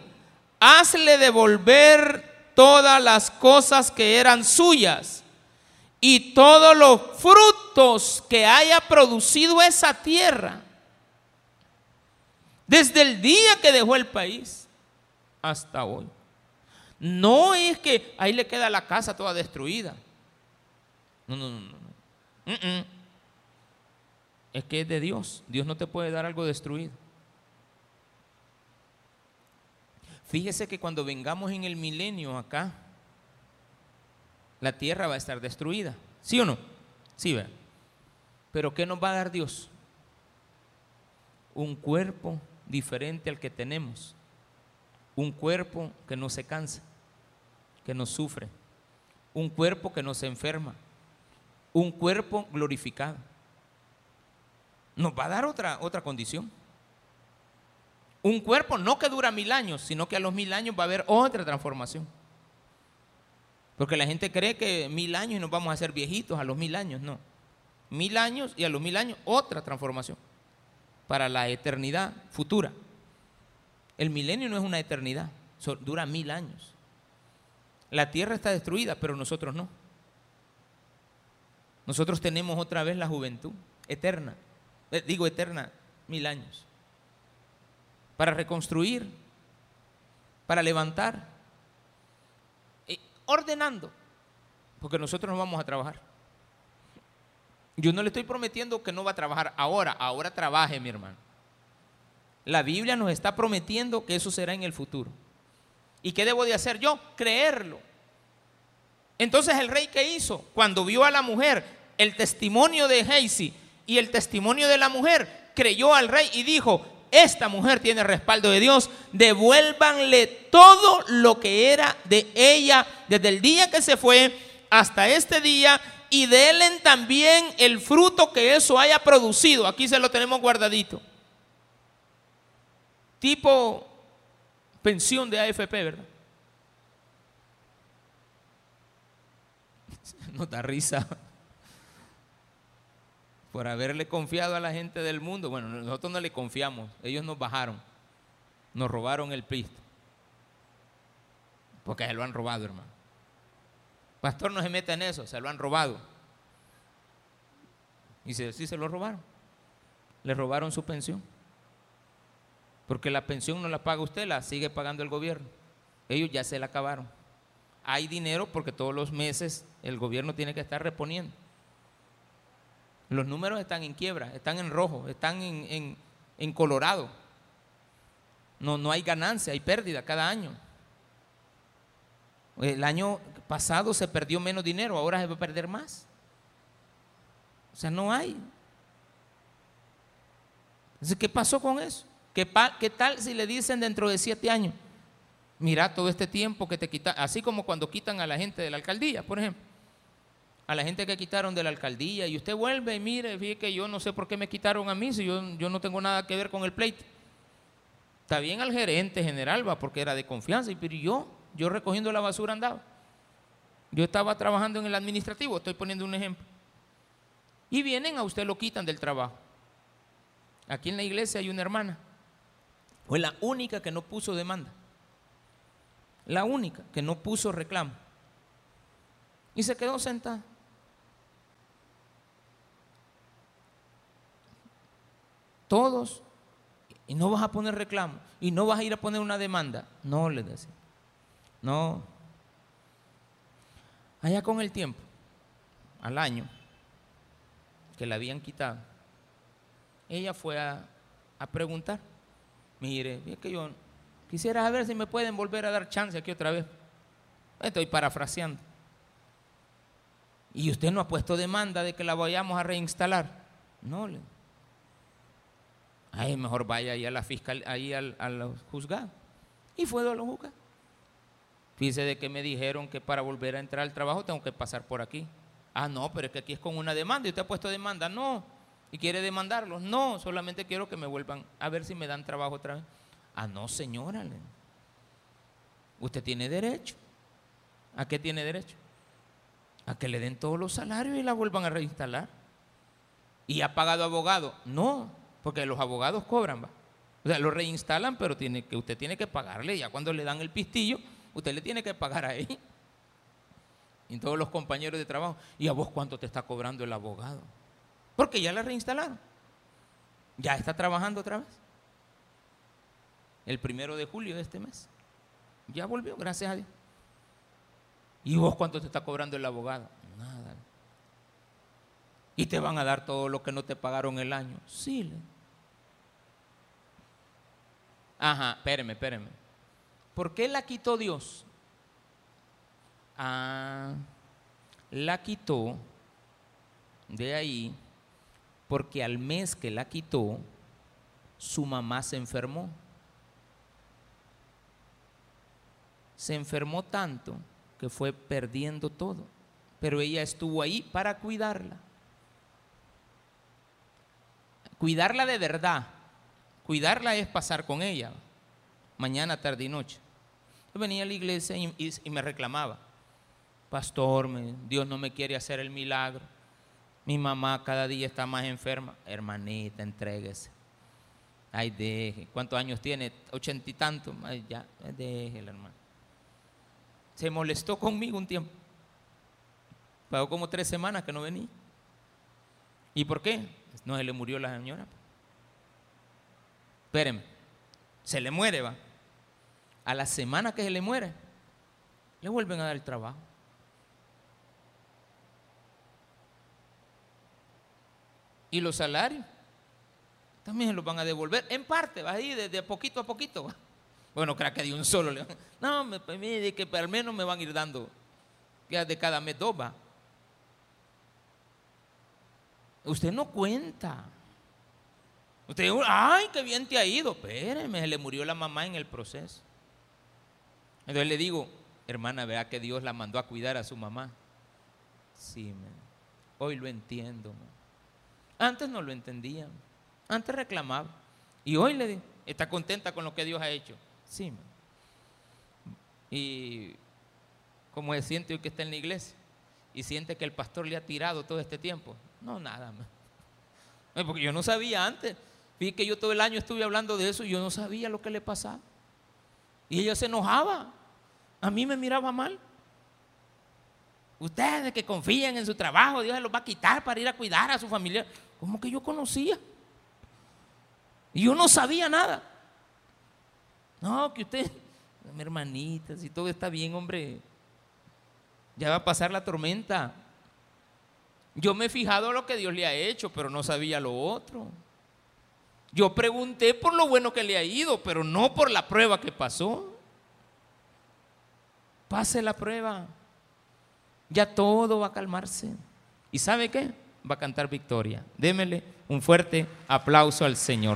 hazle devolver todas las cosas que eran suyas y todos los frutos que haya producido esa tierra, desde el día que dejó el país hasta hoy. No es que ahí le queda la casa toda destruida. No, no, no, no. Es que es de Dios. Dios no te puede dar algo destruido. Fíjese que cuando vengamos en el milenio acá, la tierra va a estar destruida. ¿Sí o no? Sí, ¿verdad? Pero ¿qué nos va a dar Dios? Un cuerpo diferente al que tenemos. Un cuerpo que no se cansa, que no sufre. Un cuerpo que no se enferma. Un cuerpo glorificado. Nos va a dar otra, otra condición. Un cuerpo no que dura mil años, sino que a los mil años va a haber otra transformación. Porque la gente cree que mil años y nos vamos a hacer viejitos a los mil años. No. Mil años y a los mil años otra transformación para la eternidad futura. El milenio no es una eternidad, dura mil años. La tierra está destruida, pero nosotros no. Nosotros tenemos otra vez la juventud eterna. Eh, digo eterna, mil años. Para reconstruir, para levantar, ordenando, porque nosotros no vamos a trabajar. Yo no le estoy prometiendo que no va a trabajar ahora, ahora trabaje, mi hermano. La Biblia nos está prometiendo que eso será en el futuro. ¿Y qué debo de hacer yo? Creerlo. Entonces el rey que hizo, cuando vio a la mujer, el testimonio de Heisy y el testimonio de la mujer, creyó al rey y dijo, esta mujer tiene respaldo de Dios, devuélvanle todo lo que era de ella desde el día que se fue hasta este día y denle también el fruto que eso haya producido. Aquí se lo tenemos guardadito. Tipo pensión de AFP, ¿verdad? No da risa por haberle confiado a la gente del mundo. Bueno, nosotros no le confiamos, ellos nos bajaron, nos robaron el Cristo. Porque se lo han robado, hermano. Pastor no se mete en eso, se lo han robado. Y sí, se lo robaron. Le robaron su pensión. Porque la pensión no la paga usted, la sigue pagando el gobierno. Ellos ya se la acabaron. Hay dinero porque todos los meses el gobierno tiene que estar reponiendo. Los números están en quiebra, están en rojo, están en, colorado. No, no hay ganancia, hay pérdida cada año. El año pasado se perdió menos dinero, ahora se va a perder más. O sea, no hay. ¿qué pasó con eso? ¿Qué, ¿Qué, tal si le dicen dentro de siete años? Mira todo este tiempo que te quita, así como cuando quitan a la gente de la alcaldía, por ejemplo a la gente que quitaron de la alcaldía y usted vuelve y mire, fíjate que yo no sé por qué me quitaron a mí si yo, yo no tengo nada que ver con el pleito. Está bien al gerente general, va, porque era de confianza, pero yo, yo recogiendo la basura andaba. Yo estaba trabajando en el administrativo, estoy poniendo un ejemplo. Y vienen a usted lo quitan del trabajo. Aquí en la iglesia hay una hermana. Fue la única que no puso demanda. La única que no puso reclamo. Y se quedó sentada. Todos, y no vas a poner reclamo, y no vas a ir a poner una demanda. No, le decía. No. Allá con el tiempo, al año, que la habían quitado, ella fue a, a preguntar. Mire, es que yo quisiera saber si me pueden volver a dar chance aquí otra vez. Estoy parafraseando. Y usted no ha puesto demanda de que la vayamos a reinstalar. No, le Ay, mejor vaya ahí a la fiscal, ahí al, juzgado. Y fue a los juzgados. Fíjese de que me dijeron que para volver a entrar al trabajo tengo que pasar por aquí. Ah, no, pero es que aquí es con una demanda y usted ha puesto demanda. No. y quiere demandarlos. No, solamente quiero que me vuelvan a ver si me dan trabajo otra vez. Ah, no, señora. Usted tiene derecho. ¿A qué tiene derecho? A que le den todos los salarios y la vuelvan a reinstalar. ¿Y ha pagado abogado? No, porque los abogados cobran, va. O sea, lo reinstalan, pero tiene que, usted tiene que pagarle. Ya cuando le dan el pistillo, usted le tiene que pagar ahí. Y todos los compañeros de trabajo. ¿Y a vos cuánto te está cobrando el abogado? Porque ya la reinstalaron. Ya está trabajando otra vez. El primero de julio de este mes. Ya volvió, gracias a Dios. ¿Y vos cuánto te está cobrando el abogado? Nada. ¿Y te van a dar todo lo que no te pagaron el año? Sí. Ajá, espéreme, espéreme. ¿Por qué la quitó Dios? Ah, la quitó de ahí porque al mes que la quitó, su mamá se enfermó. Se enfermó tanto que fue perdiendo todo, pero ella estuvo ahí para cuidarla. Cuidarla de verdad. Cuidarla es pasar con ella, mañana, tarde y noche. Yo venía a la iglesia y, me reclamaba, pastor, Dios no me quiere hacer el milagro. Mi mamá cada día está más enferma. Hermanita, entréguese. Ay, deje. ¿Cuántos años tiene? Ochenta y tantos. Ay, ya, deje hermano. Se molestó conmigo un tiempo. Pagó como tres semanas que no venía. ¿Y por qué? No se le murió la señora. Espérenme. Se le muere, va. A la semana que se le muere, le vuelven a dar el trabajo. Y los salarios también los van a devolver en parte, va ahí de, poquito a poquito. Bueno, creo que de un solo. No, me permite que al menos me van a ir dando de cada mes dos va. Usted no cuenta. Usted, ay, qué bien te ha ido. Espéreme, se le murió la mamá en el proceso. Entonces le digo, hermana, vea que Dios la mandó a cuidar a su mamá. Sí, hoy lo entiendo. Antes no lo entendía. Antes reclamaba. Y hoy le está contenta con lo que Dios ha hecho. Sí. Y como se siente hoy que está en la iglesia y siente que el pastor le ha tirado todo este tiempo. No, nada más. Porque yo no sabía antes. Fíjate que yo todo el año estuve hablando de eso y yo no sabía lo que le pasaba. Y ella se enojaba. A mí me miraba mal. Ustedes que confían en su trabajo, Dios se los va a quitar para ir a cuidar a su familia. ¿Cómo que yo conocía? Y yo no sabía nada. No, que usted, mi hermanita, si todo está bien, hombre, ya va a pasar la tormenta. Yo me he fijado lo que Dios le ha hecho, pero no sabía lo otro. Yo pregunté por lo bueno que le ha ido, pero no por la prueba que pasó. Pase la prueba. Ya todo va a calmarse. ¿Y sabe qué? Va a cantar victoria. Démele un fuerte aplauso al Señor.